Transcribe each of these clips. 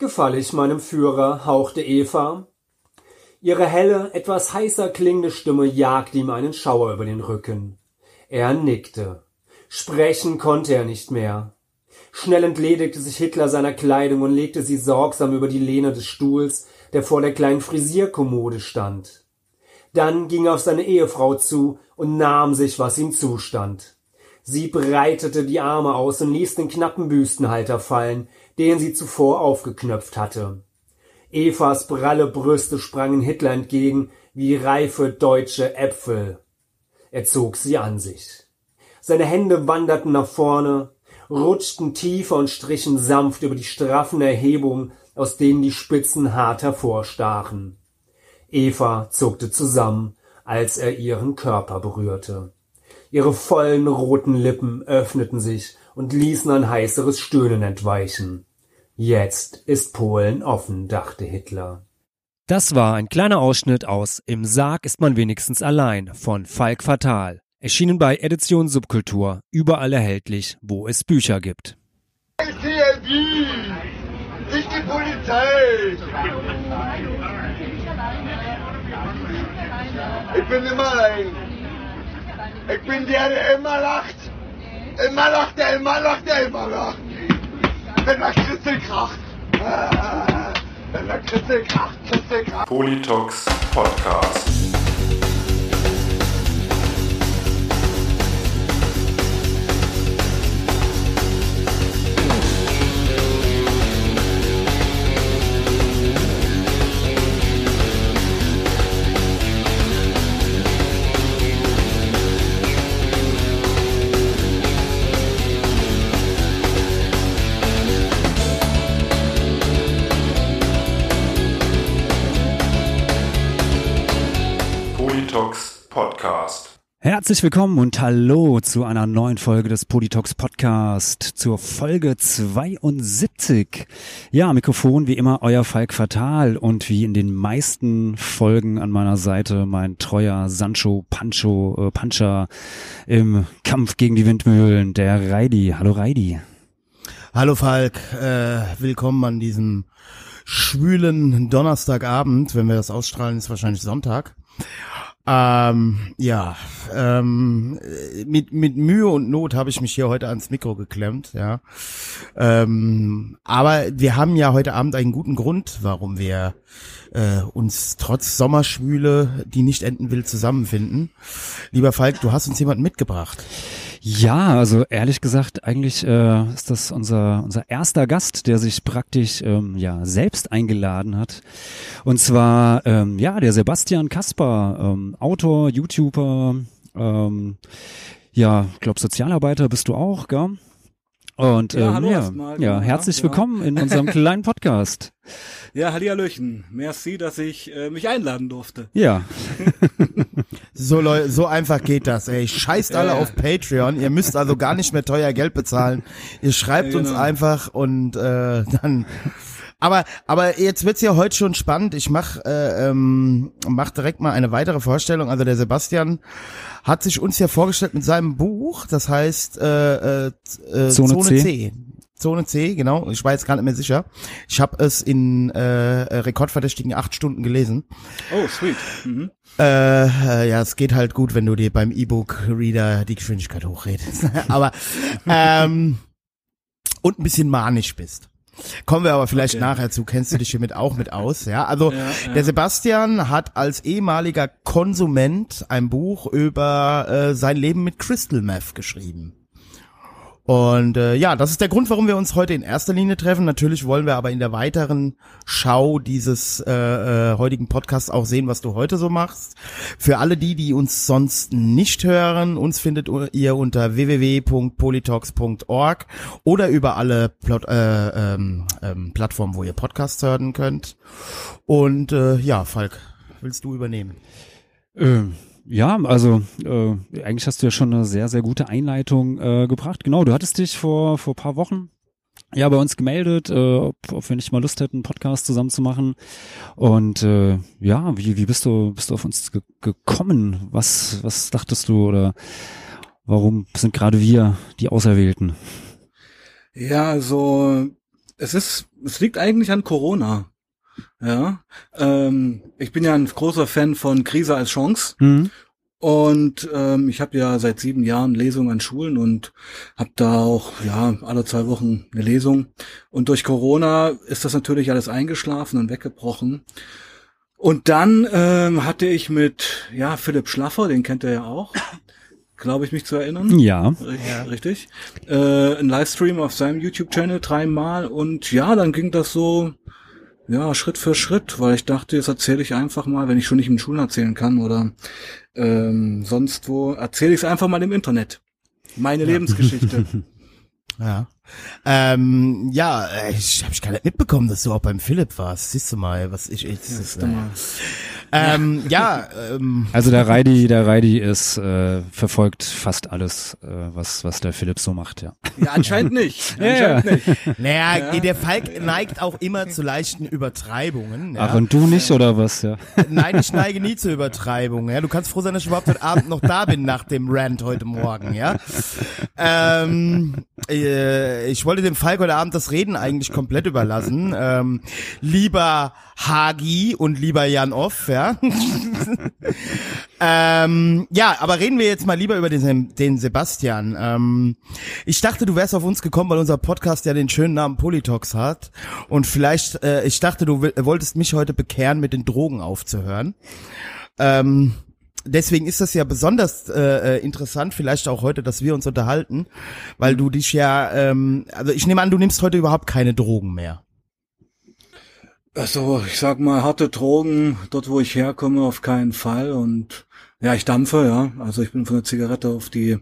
Gefall ich meinem Führer, hauchte Eva. Ihre helle, etwas heißer klingende Stimme jagte ihm einen Schauer über den Rücken. Er nickte. Sprechen konnte er nicht mehr. Schnell entledigte sich Hitler seiner Kleidung und legte sie sorgsam über die Lehne des Stuhls, der vor der kleinen Frisierkommode stand. Dann ging er auf seine Ehefrau zu und nahm sich, was ihm zustand. Sie breitete die Arme aus und ließ den knappen Büstenhalter fallen, den sie zuvor aufgeknöpft hatte. Evas pralle Brüste sprangen Hitler entgegen wie reife deutsche Äpfel. Er zog sie an sich. Seine Hände wanderten nach vorne, rutschten tiefer und strichen sanft über die straffen Erhebungen, aus denen die Spitzen hart hervorstachen. Eva zuckte zusammen, als er ihren Körper berührte. Ihre vollen roten Lippen öffneten sich und ließen ein heißeres Stöhnen entweichen. Jetzt ist Polen offen, dachte Hitler. Das war ein kleiner Ausschnitt aus Im Sarg ist man wenigstens allein von Falk Fatal. Erschienen bei Edition Subkultur, überall erhältlich, wo es Bücher gibt. CLB, nicht die Polizei. Ich bin immer allein. Ich bin der, der immer lacht. Immer lacht, der immer lacht, der immer lacht. Wenn der Christel kracht. Wenn der Christel kracht, Christel kracht. Politox Podcast. Podcast. Herzlich willkommen und hallo zu einer neuen Folge des Politox Podcast, zur Folge 72. Ja, Mikrofon wie immer euer Falk Fatal und wie in den meisten Folgen an meiner Seite mein treuer Sancho Pancho äh, Pancha im Kampf gegen die Windmühlen, der Reidi. Hallo Reidi. Hallo Falk, äh, willkommen an diesem schwülen Donnerstagabend. Wenn wir das ausstrahlen, ist wahrscheinlich Sonntag. Ähm, ja, ähm, mit, mit Mühe und Not habe ich mich hier heute ans Mikro geklemmt, ja. Ähm, aber wir haben ja heute Abend einen guten Grund, warum wir äh, uns trotz Sommerschwüle, die nicht enden will, zusammenfinden. Lieber Falk, du hast uns jemanden mitgebracht. Ja, also ehrlich gesagt, eigentlich äh, ist das unser unser erster Gast, der sich praktisch ähm, ja selbst eingeladen hat. Und zwar ähm, ja der Sebastian Kasper, ähm, Autor, YouTuber, ähm, ja, ich glaube Sozialarbeiter bist du auch, gell? Und Ja, ähm, hallo ja, erstmal, ja, ja, herzlich ja. willkommen in unserem kleinen Podcast. Ja, Hallihallöchen. Merci, dass ich äh, mich einladen durfte. Ja, So, Leu so einfach geht das, ey. Scheißt alle Ja, ja. auf Patreon. Ihr müsst also gar nicht mehr teuer Geld bezahlen. Ihr schreibt Ja, uns genau. einfach und äh, dann. Aber aber jetzt wird's ja heute schon spannend. Ich mach äh, ähm, mach direkt mal eine weitere Vorstellung. Also der Sebastian hat sich uns ja vorgestellt mit seinem Buch. Das heißt äh, äh, äh, Zone C. C. Zone C, genau. Ich war jetzt gar nicht mehr sicher. Ich habe es in äh, rekordverdächtigen acht Stunden gelesen. Oh, sweet. Mhm. Äh, äh, ja, es geht halt gut, wenn du dir beim E-Book-Reader die Geschwindigkeit hochredest. aber ähm, und ein bisschen manisch bist. Kommen wir aber vielleicht Okay. nachher zu. Kennst du dich hiermit auch mit aus? Ja, also Ja, ja. der Sebastian hat als ehemaliger Konsument ein Buch über äh, sein Leben mit Crystal Meth geschrieben. Und äh, ja, das ist der Grund, warum wir uns heute in erster Linie treffen. Natürlich wollen wir aber in der weiteren Schau dieses äh, äh, heutigen Podcasts auch sehen, was du heute so machst. Für alle die, die uns sonst nicht hören, uns findet ihr unter www.politox.org oder über alle Plot, äh, ähm, ähm, Plattformen, wo ihr Podcasts hören könnt. Und äh, ja, Falk, willst du übernehmen? Ähm, ja, also äh, eigentlich hast du ja schon eine sehr, sehr gute Einleitung äh, gebracht. Genau, du hattest dich vor vor paar Wochen ja bei uns gemeldet, äh, ob, ob wir nicht mal Lust hätten, einen Podcast zusammen zu machen. Und äh, ja, wie, wie bist du bist du auf uns ge gekommen? Was was dachtest du oder warum sind gerade wir die Auserwählten? Ja, also es ist, es liegt eigentlich an Corona. Ja, ähm, ich bin ja ein großer Fan von Krise als Chance. Mhm. Und ähm, ich habe ja seit sieben Jahren Lesungen an Schulen und habe da auch ja alle zwei Wochen eine Lesung. Und durch Corona ist das natürlich alles eingeschlafen und weggebrochen. Und dann ähm, hatte ich mit ja Philipp Schlaffer, den kennt ihr ja auch, glaube ich mich zu erinnern. Ja. Richtig, richtig. Äh, ein Livestream auf seinem YouTube-Channel dreimal und ja, dann ging das so ja, Schritt für Schritt, weil ich dachte, jetzt erzähle ich einfach mal, wenn ich schon nicht in den Schulen erzählen kann oder ähm, sonst wo, erzähle ich es einfach mal im Internet. Meine Lebensgeschichte. Ja. Ähm, ja, äh, ich habe ich gar nicht mitbekommen, dass du auch beim Philipp warst. Siehst du mal, was ich, ich das ist, äh, ähm, ja, ähm, Also der Reidi, der Reidi ist äh, verfolgt fast alles, äh, was was der Philipp so macht, ja. Ja, anscheinend nicht. Ja, Anscheinend nicht. naja, der Falk neigt auch immer zu leichten Übertreibungen. Ja. Ach und du nicht oder was, ja? Nein, ich neige nie zu Übertreibungen. Ja, du kannst froh sein, dass ich überhaupt heute Abend noch da bin nach dem Rant heute Morgen. Ja. Ähm, äh, ich wollte dem Falk heute Abend das Reden eigentlich komplett überlassen. Ähm, lieber Hagi und lieber Jan Off, ja. ähm, ja, aber reden wir jetzt mal lieber über den, den Sebastian. Ähm, ich dachte, du wärst auf uns gekommen, weil unser Podcast ja den schönen Namen Politox hat. Und vielleicht, äh, ich dachte, du wolltest mich heute bekehren, mit den Drogen aufzuhören. Ähm, deswegen ist das ja besonders äh, interessant, vielleicht auch heute, dass wir uns unterhalten, weil du dich ja, ähm, also ich nehme an, du nimmst heute überhaupt keine Drogen mehr. Also, ich sag mal, harte Drogen, dort wo ich herkomme, auf keinen Fall. Und ja, ich dampfe, ja. Also ich bin von der Zigarette auf die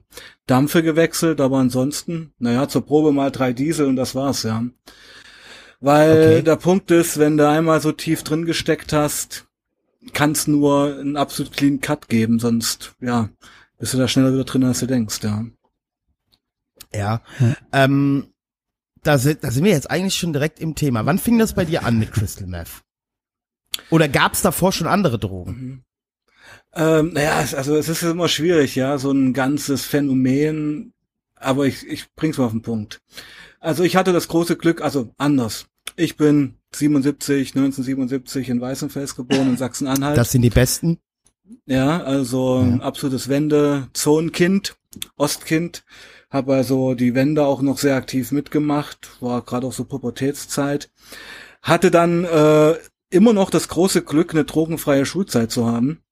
Dampfe gewechselt, aber ansonsten, naja, zur Probe mal drei Diesel und das war's, ja. Weil Okay. der Punkt ist, wenn du einmal so tief drin gesteckt hast, kann es nur einen absolut clean Cut geben, sonst, ja, bist du da schneller wieder drin, als du denkst, ja. Ja. Ähm, da, sind, da sind wir jetzt eigentlich schon direkt im Thema. Wann fing das bei dir an mit Crystal Meth? Oder gab es davor schon andere Drogen? Ähm, naja, es- also es ist immer schwierig, ja, so ein ganzes Phänomen, aber ich, ich bring's mal auf den Punkt. Also ich hatte das große Glück, also anders. Ich bin 77, 1977 in Weißenfels geboren, in Sachsen-Anhalt. Das sind die besten. Ja, also ein absolutes Wende-Zonenkind, Ostkind. Habe also die Wende auch noch sehr aktiv mitgemacht, war gerade auch so Pubertätszeit. Hatte dann äh, immer noch das große Glück, eine drogenfreie Schulzeit zu haben.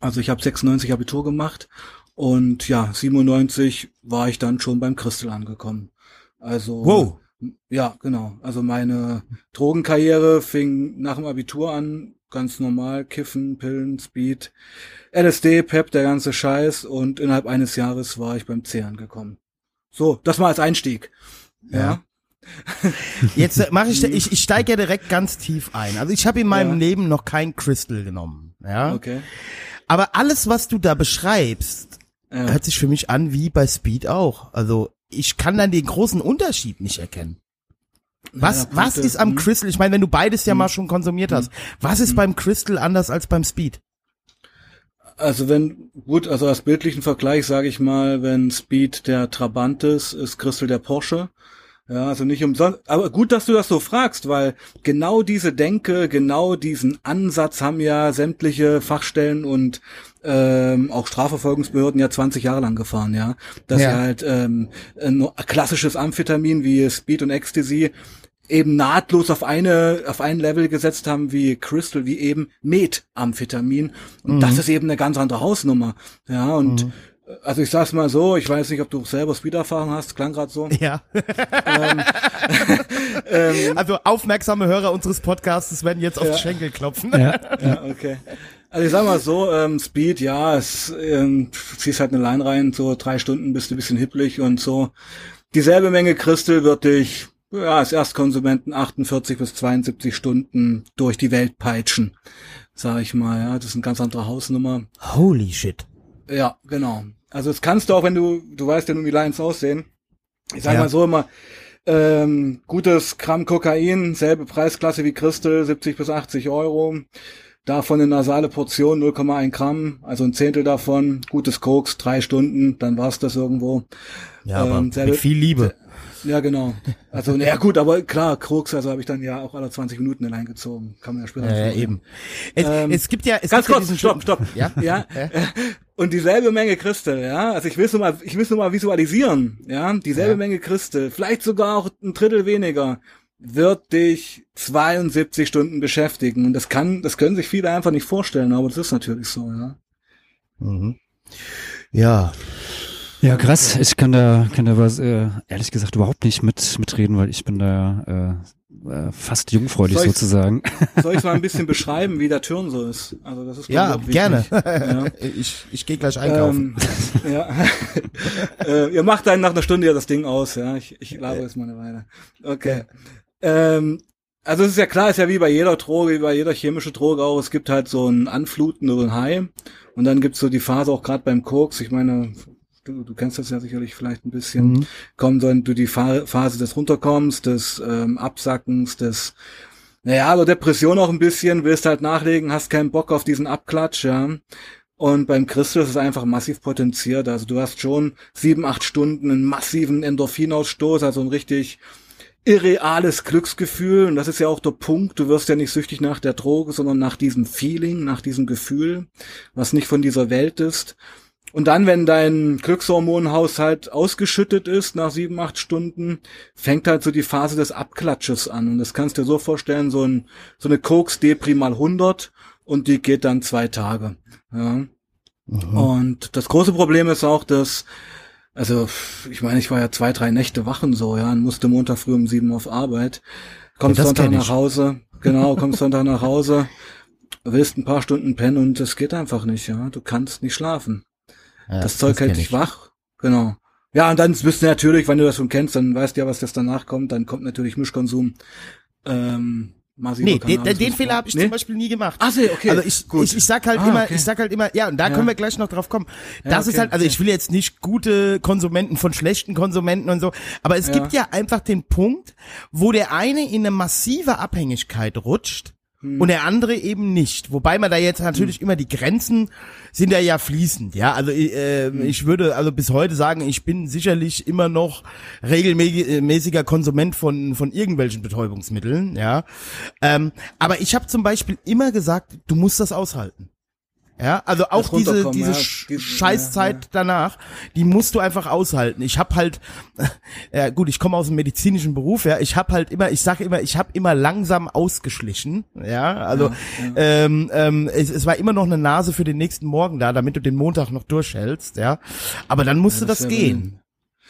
Also ich habe 96 Abitur gemacht und ja, 97 war ich dann schon beim Christel angekommen. Also Wow. ja, genau. Also meine Drogenkarriere fing nach dem Abitur an, ganz normal, Kiffen, Pillen, Speed, LSD, Pep, der ganze Scheiß und innerhalb eines Jahres war ich beim C angekommen. So, das mal als Einstieg. Ja. Jetzt äh, mache ich, ich, ich steige ja direkt ganz tief ein. Also ich habe in meinem Ja. Leben noch kein Crystal genommen. Ja. Okay. Aber alles, was du da beschreibst, Ja. hört sich für mich an wie bei Speed auch. Also ich kann dann den großen Unterschied nicht erkennen. Was, Ja, was ist am hm. Crystal? Ich meine, wenn du beides ja mal schon konsumiert hast, was ist beim Crystal anders als beim Speed? Also wenn, gut, also als bildlichen Vergleich sage ich mal, wenn Speed der Trabant ist, ist Crystal der Porsche. Ja, also nicht umsonst. Aber gut, dass du das so fragst, weil genau diese Denke, genau diesen Ansatz haben ja sämtliche Fachstellen und ähm, auch Strafverfolgungsbehörden ja 20 Jahre lang gefahren, ja. Dass Ja. sie halt ähm, ein klassisches Amphetamin wie Speed und Ecstasy eben nahtlos auf eine auf ein Level gesetzt haben wie Crystal, wie eben Methamphetamin. Und das ist eben eine ganz andere Hausnummer. Ja, und äh, also ich sag's mal so, ich weiß nicht, ob du selber Speed-Erfahrung hast, klang gerade so. Ja. also aufmerksame Hörer unseres Podcasts werden jetzt auf die Schenkel klopfen. Ja. Ja, okay. Also ich sag mal so, ähm, Speed, ja, es ähm, ziehst halt eine Line rein, so drei Stunden bist du ein bisschen hipplig und so. Dieselbe Menge Crystal wird dich, ja, als Erstkonsumenten 48 bis 72 Stunden durch die Welt peitschen, sag ich mal, ja. Das ist eine ganz andere Hausnummer. Holy shit. Ja, genau. Also das kannst du auch, wenn du, du weißt ja nun, wie Lines aussehen. Ich sag Ja. mal so immer, ähm, gutes Gramm Kokain, selbe Preisklasse wie Crystal, 70 bis 80 Euro. Davon eine nasale Portion, 0,1 Gramm, also ein Zehntel davon. Gutes Koks, drei Stunden, dann war's das irgendwo. Ja, aber Ähm, selbe- mit viel Liebe. Ja, genau. Also, na ja, gut, aber klar, Krux, also habe ich dann ja auch alle 20 Minuten allein gezogen. Kann man ja später Äh, eben. Es, Ähm, es gibt ja, es Ganz gibt kurz, ja stopp, stopp. Ja? Ja. Und dieselbe Menge Christel, ja. Also ich will es nur mal, ich will nur mal visualisieren, ja. Dieselbe Ja. Menge Christel, vielleicht sogar auch ein Drittel weniger, wird dich 72 Stunden beschäftigen. Und das kann, das können sich viele einfach nicht vorstellen, aber das ist natürlich so, ja. Mhm. Ja. Ja, krass. Ich kann da, kann da was, äh, ehrlich gesagt überhaupt nicht mit, mitreden, weil ich bin da äh, äh, fast jungfräulich Soll sozusagen. Soll ich mal ein bisschen beschreiben, wie der Turn so ist? Also das ist Ja, gerne. Ja. Ich, ich gehe gleich einkaufen. Ähm, ja. äh, ihr macht dann nach einer Stunde ja das Ding aus, ja. Ich, ich labere jetzt mal eine Weile. Okay. Ähm, also es ist ja klar, ist ja wie bei jeder Droge, wie bei jeder chemischen Droge auch, es gibt halt so ein Anfluten oder ein High. Und dann gibt's so die Phase auch gerade beim Koks, ich meine, du, du kennst das ja sicherlich vielleicht ein bisschen, Mhm. kommt dann du die Pha- Phase des Runterkommens, des ähm, Absackens, des naja, also Depression auch ein bisschen, willst halt nachlegen, hast keinen Bock auf diesen Abklatsch, ja. Und beim Christel ist es einfach massiv potenziert. Also du hast schon sieben, acht Stunden einen massiven Endorphinausstoß, also ein richtig irreales Glücksgefühl. Und das ist ja auch der Punkt. Du wirst ja nicht süchtig nach der Droge, sondern nach diesem Feeling, nach diesem Gefühl, was nicht von dieser Welt ist. Und dann, wenn dein Glückshormonhaushalt ausgeschüttet ist nach sieben, acht Stunden, fängt halt so die Phase des Abklatsches an. Und das kannst du dir so vorstellen, so, ein, so eine Koks-Depri mal 100 und die geht dann zwei Tage. Ja. Und das große Problem ist auch, dass, also ich meine, ich war ja zwei, drei Nächte wachen so, ja, und musste Montag früh um sieben auf Arbeit. Kommst Ja, Sonntag nach Hause, genau, kommst Sonntag nach Hause, willst ein paar Stunden pennen und es geht einfach nicht, ja. Du kannst nicht schlafen. Ja, das Zeug hält dich ich. wach. Genau. Ja, und dann bist du natürlich, wenn du das schon kennst, dann weißt du ja, was das danach kommt. Dann kommt natürlich Mischkonsum. Ähm, massiver Nee, den, den. Fehler habe ich Nee? zum Beispiel nie gemacht. Ach so, okay. Also ich, Gut. ich, ich sag halt Ah, immer, okay. ich sag halt immer, ja, und da Ja. können wir gleich noch drauf kommen. Ja, Das ist okay, halt, also okay. ich will jetzt nicht gute Konsumenten von schlechten Konsumenten und so, aber es Ja. gibt ja einfach den Punkt, wo der eine in eine massive Abhängigkeit rutscht Hm. und der andere eben nicht. Wobei man da jetzt natürlich immer die Grenzen sind da ja fließend, ja. Also äh, Hm. ich würde also bis heute sagen, ich bin sicherlich immer noch regelmäßiger Konsument von von irgendwelchen Betäubungsmitteln, ja. Ähm, aber ich habe zum Beispiel immer gesagt, du musst das aushalten. Ja, also auch diese diese ja, Scheißzeit ja, ja. danach, die musst du einfach aushalten. Ich habe halt, ja gut, ich komme aus dem medizinischen Beruf, ja, ich habe halt immer, ich sage immer, ich habe immer langsam ausgeschlichen, ja, also Ähm, ähm, es, es war immer noch eine Nase für den nächsten Morgen da, damit du den Montag noch durchhältst, ja, aber dann musste das das, gehen.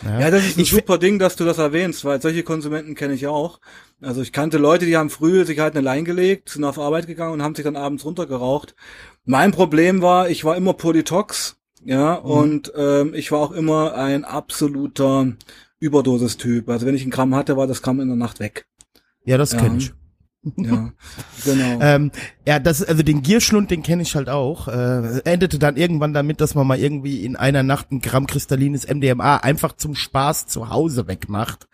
Ja, das ist ein Ich super Ding, dass du das erwähnst, weil solche Konsumenten kenne ich auch. Also ich kannte Leute, die haben früh sich halt eine Line gelegt, sind auf Arbeit gegangen und haben sich dann abends runtergeraucht. Mein Problem war, ich war immer Polytox, ja, Mhm. und ähm, ich war auch immer ein absoluter Überdosis-Typ. Also wenn ich ein Gramm hatte, war das Gramm in der Nacht weg. Ja, das Ja. kenn ich. Ja, genau. Ähm, ja, das, also den Gierschlund, den kenne ich halt auch. Äh, endete dann irgendwann damit, dass man mal irgendwie in einer Nacht ein Gramm kristallines MDMA einfach zum Spaß zu Hause wegmacht.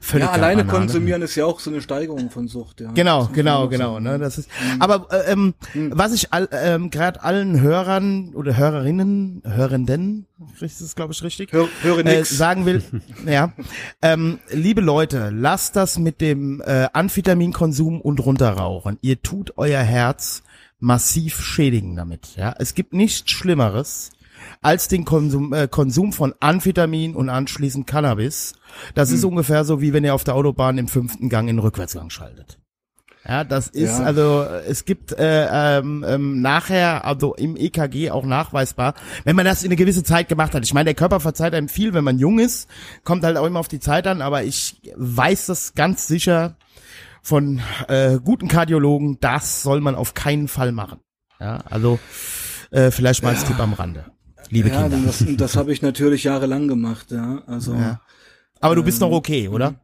Völlig ja, alleine Banane. konsumieren ist ja auch so eine Steigerung von Sucht, ja. Genau, genau, genau. Ne, das ist. Aber äh, ähm, was ich all, ähm, gerade allen Hörern oder Hörerinnen, Hörenden, ist das glaube ich richtig, Hör, höre äh, nix. sagen will, ja, ähm, liebe Leute, lasst das mit dem äh, Amphetaminkonsum und runterrauchen. Ihr tut euer Herz massiv schädigen damit. Ja, es gibt nichts Schlimmeres als den Konsum, äh, Konsum von Amphetamin und anschließend Cannabis. Das ist ungefähr so, wie wenn ihr auf der Autobahn im fünften Gang in den Rückwärtsgang schaltet. Ja, das ist Ja. also es gibt äh, ähm, ähm, nachher also im EKG auch nachweisbar, wenn man das in eine gewisse Zeit gemacht hat. Ich meine, der Körper verzeiht einem viel, wenn man jung ist, kommt halt auch immer auf die Zeit an, aber ich weiß das ganz sicher von äh, guten Kardiologen, das soll man auf keinen Fall machen. Ja, also äh, vielleicht mal als Tipp am Rande, liebe ja, Kinder. das, das habe ich natürlich jahrelang gemacht, ja. Also, Ja. Aber du bist noch okay, oder?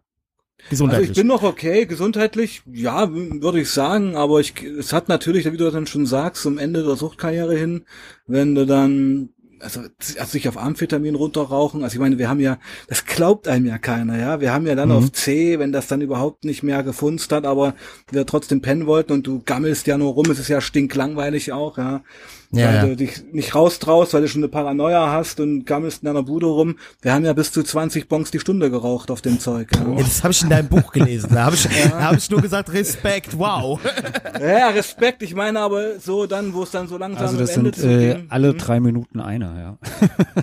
Also Gesundheitlich. ich bin noch okay, gesundheitlich, ja, würde ich sagen, aber ich, es hat natürlich, wie du dann schon sagst, zum Ende der Suchtkarriere hin, wenn du dann also, also sich auf Amphetamin runterrauchen. Also ich meine, wir haben ja, das glaubt einem ja keiner, ja. Wir haben ja dann Mhm. auf C, wenn das dann überhaupt nicht mehr gefunzt hat, aber wir trotzdem pennen wollten und du gammelst ja nur rum, es ist ja stinklangweilig auch, ja. Ja, weil ja. du dich nicht raustraust, weil du schon eine Paranoia hast und gammelst in deiner Bude rum. Wir haben ja bis zu 20 Bonks die Stunde geraucht auf dem Zeug. Ja. Ja, das habe ich in deinem Buch gelesen. Da habe ich, da hab ich nur gesagt, Respekt, wow. Ja, Respekt. Ich meine aber so dann, wo es dann so langsam Also das am Ende sind äh, alle Mhm. drei Minuten einer, ja.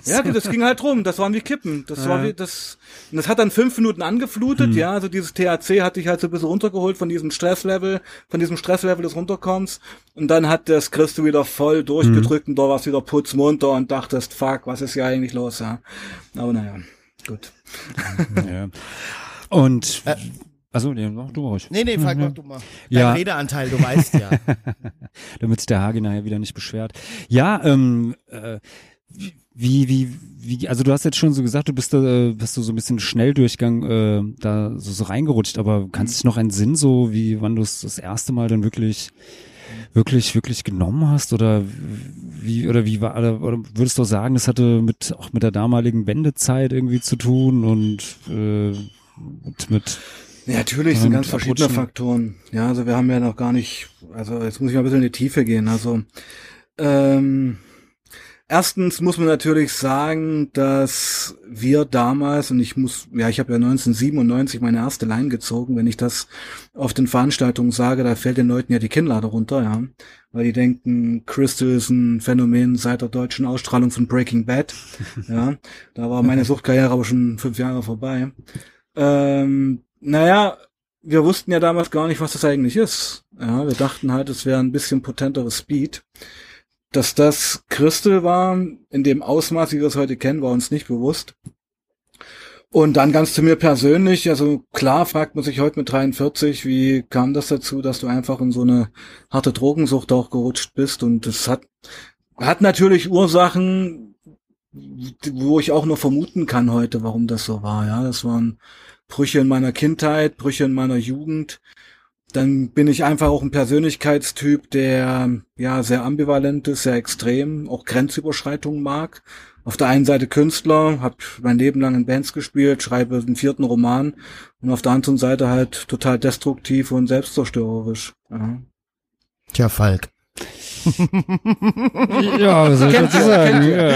Ja, das ging halt rum. Das waren wie Kippen. Das war wie das. Und das hat dann fünf Minuten angeflutet. Ja, also dieses THC hat dich halt so ein bisschen runtergeholt von diesem Stresslevel, von diesem Stresslevel des Runterkommens. Und dann hat das Christo wieder voll durchgedrückt und da warst wieder putzmunter und dachtest, fuck, was ist hier eigentlich los? Ja. Aber naja, gut. ja. Und also nee, mach du ruhig. Nee, nee, Falk, mach du mal. Dein Ja. Redeanteil, du weißt ja. damit sich der Hagi nachher wieder nicht beschwert. Ja, ähm, äh, wie, wie, wie, also du hast jetzt schon so gesagt, du bist da, äh, bist du so ein bisschen Schnelldurchgang äh, da so, so reingerutscht, aber kannst du dich noch einen Sinn so, wie wann du es das erste Mal dann wirklich, wirklich, wirklich genommen hast oder wie, oder wie war, oder, würdest du auch sagen, das hatte mit, auch mit der damaligen Wendezeit irgendwie zu tun und äh, mit, mit Ja, natürlich sind ganz verschiedene. Faktoren. Ja, also wir haben ja noch gar nicht, also jetzt muss ich mal ein bisschen in die Tiefe gehen. Also ähm, erstens muss man natürlich sagen, dass wir damals, und ich muss, ja, ich habe ja 1997 meine erste Line gezogen, wenn ich das auf den Veranstaltungen sage, da fällt den Leuten ja die Kinnlade runter, ja. Weil die denken, Crystal ist ein Phänomen seit der deutschen Ausstrahlung von Breaking Bad. ja, da war meine Suchtkarriere aber schon fünf Jahre vorbei. Ähm, naja, wir wussten ja damals gar nicht, was das eigentlich ist. Ja, wir dachten halt, es wäre ein bisschen potenteres Speed. Dass das Crystal war, in dem Ausmaß, wie wir es heute kennen, war uns nicht bewusst. Und dann ganz zu mir persönlich, also klar fragt man sich heute mit 43, wie kam das dazu, dass du einfach in so eine harte Drogensucht auch gerutscht bist und es hat, hat natürlich Ursachen, wo ich auch nur vermuten kann heute, warum das so war, ja, das waren Brüche in meiner Kindheit, Brüche in meiner Jugend. Dann bin ich einfach auch ein Persönlichkeitstyp, der ja sehr ambivalent ist, sehr extrem, auch Grenzüberschreitungen mag. Auf der einen Seite Künstler, habe mein Leben lang in Bands gespielt, schreibe einen vierten Roman und auf der anderen Seite halt total destruktiv und selbstzerstörerisch. Ja. Tja, Falk. Ja, was soll ich dazu sagen? Ja.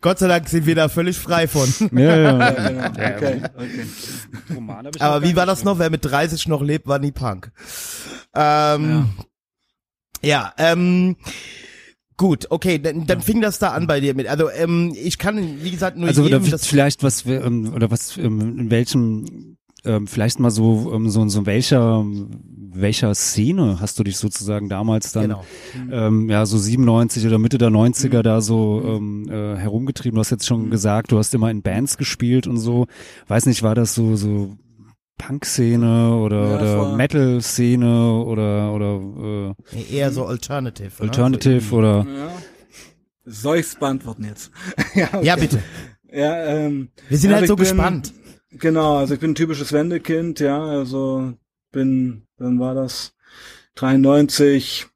Gott sei Dank sind wir da völlig frei von. Ja, ja. Genau. Okay, okay. Roman hab ich Aber wie war das noch? Wer mit 30 noch lebt, war nie Punk. Ähm, ja, ähm, gut, okay, dann, dann fing das da an bei dir mit. Also ähm, ich kann, wie gesagt, nur Also oder jedem das vielleicht was wir, ähm, oder was ähm, in welchem ähm, vielleicht mal so ähm, so so welcher welcher Szene hast du dich sozusagen damals dann Genau. ähm, ja so 97 oder Mitte der 90er da so ähm, äh, herumgetrieben. Du hast jetzt schon gesagt, du hast immer in Bands gespielt und so. Weiß nicht, war das so so Punk-Szene oder, Ja, oder Metal-Szene oder oder äh, eher so Alternative. ne? Alternative oder Ja. Soll ich's beantworten jetzt? ja, okay. ja, bitte. Ja, ähm, Wir sind Also halt so bin- gespannt. Genau, also ich bin ein typisches Wendekind, ja, also bin, dann war das 93,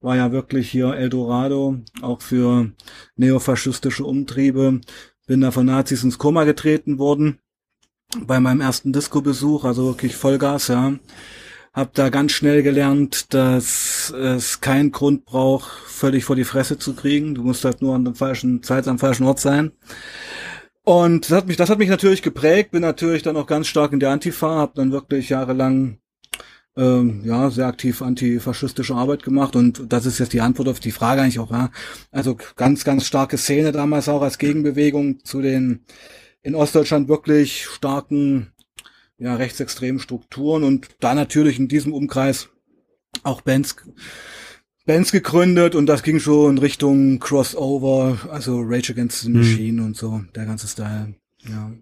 war ja wirklich hier Eldorado, auch für neofaschistische Umtriebe, bin da von Nazis ins Koma getreten worden, bei meinem ersten Disco-Besuch, also wirklich Vollgas, ja. Hab da ganz schnell gelernt, dass es keinen Grund braucht, völlig vor die Fresse zu kriegen. Du musst halt nur an der falschen Zeit am falschen Ort sein. Und das hat mich, das hat mich natürlich geprägt, bin natürlich dann auch ganz stark in der Antifa, habe dann wirklich jahrelang ähm, ja sehr aktiv antifaschistische Arbeit gemacht und das ist jetzt die Antwort auf die Frage eigentlich auch, ja. Also ganz, ganz starke Szene damals auch als Gegenbewegung zu den in Ostdeutschland wirklich starken, ja, rechtsextremen Strukturen und da natürlich in diesem Umkreis auch Bands Bands gegründet und das ging schon in Richtung Crossover, also Rage Against the Machine und so, der ganze Style. Ja.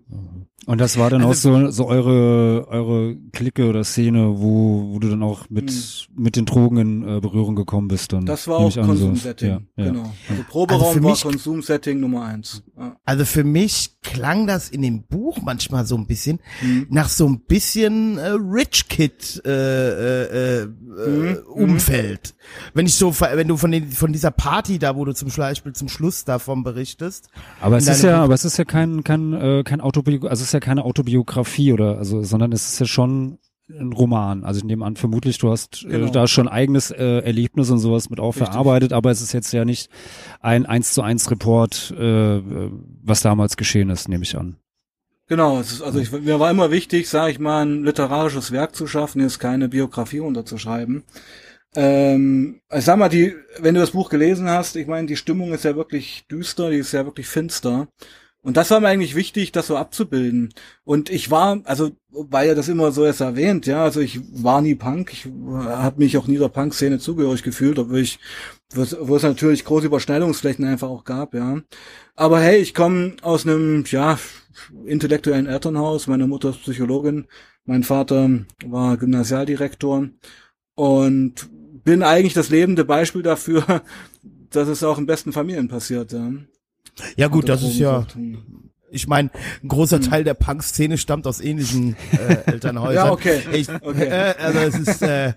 Und das war dann Also- auch so, so eure, eure Clique oder Szene, wo, wo du dann auch mit, mit den Drogen in äh, Berührung gekommen bist. Dann, Das war auch an, so. Konsumsetting. Ja, ja. Genau. Also Proberaum Also für war Konsumsetting Nummer eins. Ja. Also für mich klang das in dem Buch manchmal so ein bisschen Mhm. nach so ein bisschen äh, Rich Kid äh, äh, äh, Mhm. Umfeld. Wenn ich so, ver- wenn du von den, von dieser Party da, wo du zum Beispiel zum Schluss davon berichtest, Aber es ist ja, Buch- aber es ist ja kein, kein, äh, kein Autobiografie, also ist ja keine Autobiografie oder, also, sondern es ist ja schon ein Roman. Also ich nehme an, vermutlich du hast Genau. äh, da schon eigenes äh, Erlebnis und sowas mit auch Richtig. verarbeitet, aber es ist jetzt ja nicht ein eins zu eins Report, äh, äh, was damals geschehen ist, nehme ich an. Genau, es ist, also ich, mir war immer wichtig, sage ich mal, ein literarisches Werk zu schaffen, jetzt keine Biografie unterzuschreiben. Ähm, ich sag mal, die, wenn du das Buch gelesen hast, ich meine, die Stimmung ist ja wirklich düster, die ist ja wirklich finster. Und das war mir eigentlich wichtig, das so abzubilden. Und ich war, also, weil ja das immer so ist erwähnt, ja, also ich war nie Punk, ich habe mich auch nie der Punk-Szene zugehörig gefühlt, obwohl ich, wo es wo es natürlich große Überschneidungsflächen einfach auch gab, ja. Aber hey, ich komme aus einem, ja, intellektuellen Elternhaus. Meine Mutter ist Psychologin, mein Vater war Gymnasialdirektor und bin eigentlich das lebende Beispiel dafür, dass es auch in besten Familien passiert. Ja, ja gut, das ist ja, ich meine, ein großer Teil der Punk-Szene stammt aus ähnlichen äh, Elternhäusern. Ja, okay. Ich, Okay. Äh, also es ist, äh,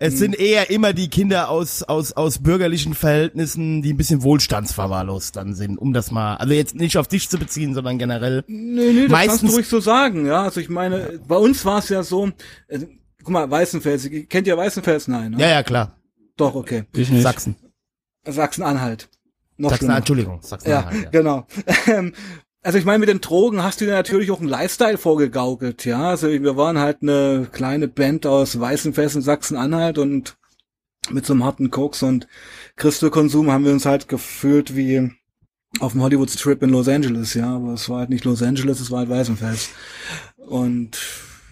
es sind eher immer die Kinder aus aus aus bürgerlichen Verhältnissen, die ein bisschen wohlstandsverwahrlost dann sind, um das mal, also jetzt nicht auf dich zu beziehen, sondern generell. Nee, nee, das kannst Meistens- du ruhig so sagen, ja. Also ich meine, bei uns war es ja so, äh, guck mal, Weißenfels, kennt ihr Weißenfels? Nein, ne? Ja, ja, klar. Doch, okay. Ich nicht. Sachsen. Sachsen-Anhalt. Noch Sachsen, schlimmer. Entschuldigung, Sachsen. Ja, genau. Ähm, Also ich meine, mit den Drogen hast du dir natürlich auch einen Lifestyle vorgegaukelt, ja. Also wir waren halt eine kleine Band aus Weißenfels in Sachsen-Anhalt und mit so einem harten Koks und Crystal-Konsum haben wir uns halt gefühlt wie auf dem Hollywood-Strip in Los Angeles, ja. Aber es war halt nicht Los Angeles, es war halt Weißenfels. Und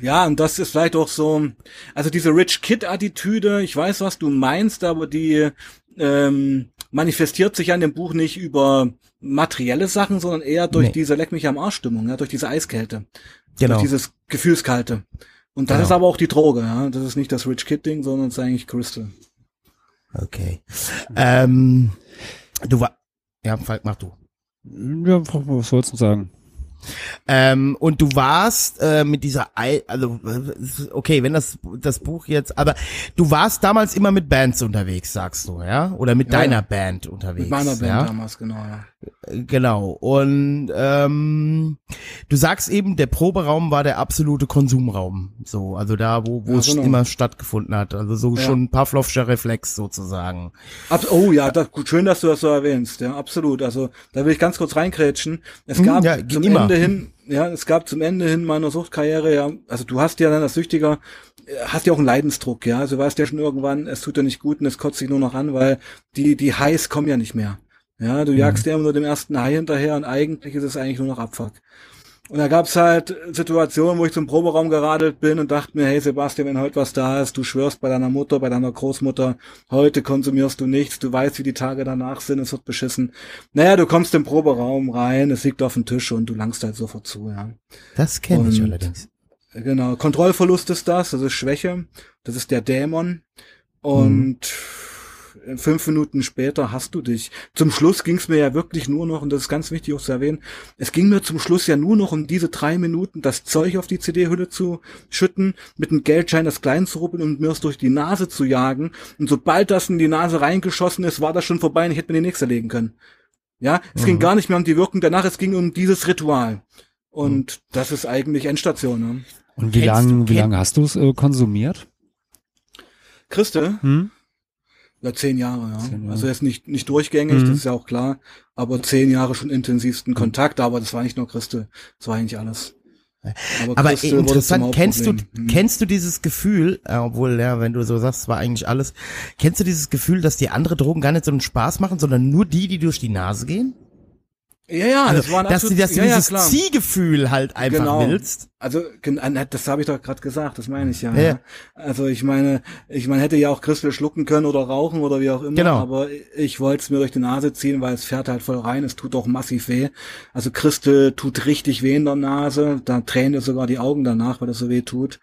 ja, und das ist vielleicht auch so, also diese Rich Kid-Attitüde, ich weiß, was du meinst, aber die ähm, manifestiert sich an dem Buch nicht über materielle Sachen, sondern eher durch Nee. diese Leck mich am Arsch-Stimmung, ja, durch diese Eiskälte, Genau. durch dieses Gefühlskalte. Und das Genau. ist aber auch die Droge, ja. Das ist nicht das Rich Kid-Ding, sondern es ist eigentlich Crystal. Okay. Ähm, du war, ja, Falk, mach du. Ja, was sollst du sagen? Ähm, und du warst äh, mit dieser, also äh, okay, wenn das das Buch jetzt, aber du warst damals immer mit Bands unterwegs, sagst du, ja? Oder mit Ja, deiner ja. Band unterwegs? Mit meiner Band ja? damals, genau, ja. Genau. Und ähm, du sagst eben, der Proberaum war der absolute Konsumraum. So, also da, wo, wo es genau. immer stattgefunden hat. Also so schon ein Pavlovscher Reflex sozusagen. Ab, oh ja, das, gut, schön, dass du das so erwähnst, ja, absolut. Also da will ich ganz kurz reinkrätschen. Es Hm, gab ja, zum immer. Ende hin, ja, es gab zum Ende hin meiner Suchtkarriere, ja, also du hast ja dann als Süchtiger, äh, hast ja auch einen Leidensdruck, ja, also du weißt ja schon irgendwann, es tut dir nicht gut und es kotzt dich nur noch an, weil die, die Highs kommen ja nicht mehr. Ja, du Mhm. jagst ja immer nur dem ersten High hinterher und eigentlich ist es eigentlich nur noch Abfuck. Und da gab's halt Situationen, wo ich zum Proberaum geradelt bin und dachte mir, hey Sebastian, wenn heute was da ist, du schwörst bei deiner Mutter, bei deiner Großmutter, heute konsumierst du nichts, du weißt, wie die Tage danach sind, es wird beschissen. Naja, du kommst im Proberaum rein, es liegt auf dem Tisch und du langst halt sofort zu, ja. Das kenne ich allerdings. Genau, Kontrollverlust ist das, das ist Schwäche, das ist der Dämon und fünf Minuten später hast du dich. Zum Schluss ging es mir ja wirklich nur noch, und das ist ganz wichtig auch zu erwähnen, es ging mir zum Schluss ja nur noch um diese drei Minuten, das Zeug auf die CD-Hülle zu schütten, mit einem Geldschein das klein zu ruppeln und mir es durch die Nase zu jagen. Und sobald das in die Nase reingeschossen ist, war das schon vorbei und ich hätte mir die nächste legen können. Ja, es ging gar nicht mehr um die Wirkung danach, es ging um dieses Ritual. Und das ist eigentlich Endstation. Ne? Und wie lange wie hast du es äh, konsumiert? Christe? Hm? Ja, zehn Jahre, ja. Zehn Jahre. Also jetzt nicht, nicht durchgängig, Mhm. das ist ja auch klar, aber zehn Jahre schon intensivsten Kontakt, aber das war nicht nur Christel, das war eigentlich alles. Aber zum interessant, kennst du. Mhm. kennst du dieses Gefühl, äh, obwohl, ja, wenn du so sagst, war eigentlich alles, kennst du dieses Gefühl, dass dir andere Drogen gar nicht so einen Spaß machen, sondern nur die, die durch die Nase gehen? Ja, ja, Also, das war ein dass du, absolut- dass du ja, ja, dieses klar. Ziehgefühl halt einfach Genau. willst. Also äh, das habe ich doch gerade gesagt, das meine ich ja, Ja. ja. Also ich meine, ich meine hätte ja auch Christel schlucken können oder rauchen oder wie auch immer, Genau. aber ich wollte es mir durch die Nase ziehen, weil es fährt halt voll rein, es tut auch massiv weh. Also Christel tut richtig weh in der Nase, da tränen dir sogar die Augen danach, weil das so weh tut.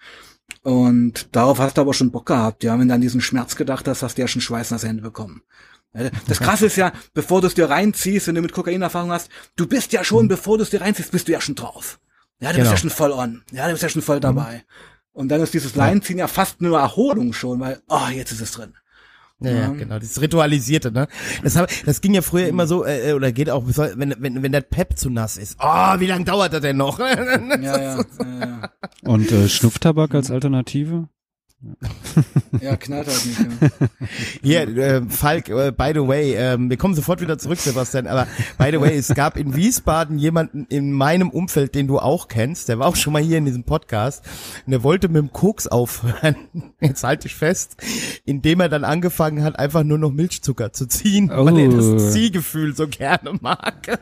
Und darauf hast du aber schon Bock gehabt, ja. Wenn du an diesen Schmerz gedacht hast, hast du ja schon schweißnasse Hände bekommen. Ja, Das krasse ist ja, bevor du es dir reinziehst, wenn du mit Kokain-Erfahrung hast, du bist ja schon, bevor du es dir reinziehst, bist du ja schon drauf. Ja, du Genau. bist ja schon voll on. Ja, du bist ja schon voll dabei. Und dann ist dieses Leinziehen ja fast nur Erholung schon, weil, oh, jetzt ist es drin. Ja, ja, genau, dieses Ritualisierte, ne? Das, hab, das ging ja früher immer so, äh, oder geht auch wenn, wenn, wenn der Pep zu nass ist. Oh, wie lange dauert das denn noch? Ja, ja, ja, ja. Und äh, Schnupftabak als Alternative? Ja knallt halt nicht. Ja. Hier, äh, Falk, äh, by the way, ähm, wir kommen sofort wieder zurück, Sebastian, aber by the way, es gab in Wiesbaden jemanden in meinem Umfeld, den du auch kennst, der war auch schon mal hier in diesem Podcast und der wollte mit dem Koks aufhören, jetzt halte ich fest, indem er dann angefangen hat, einfach nur noch Milchzucker zu ziehen, weil er Oh. das Ziehgefühl so gerne mag.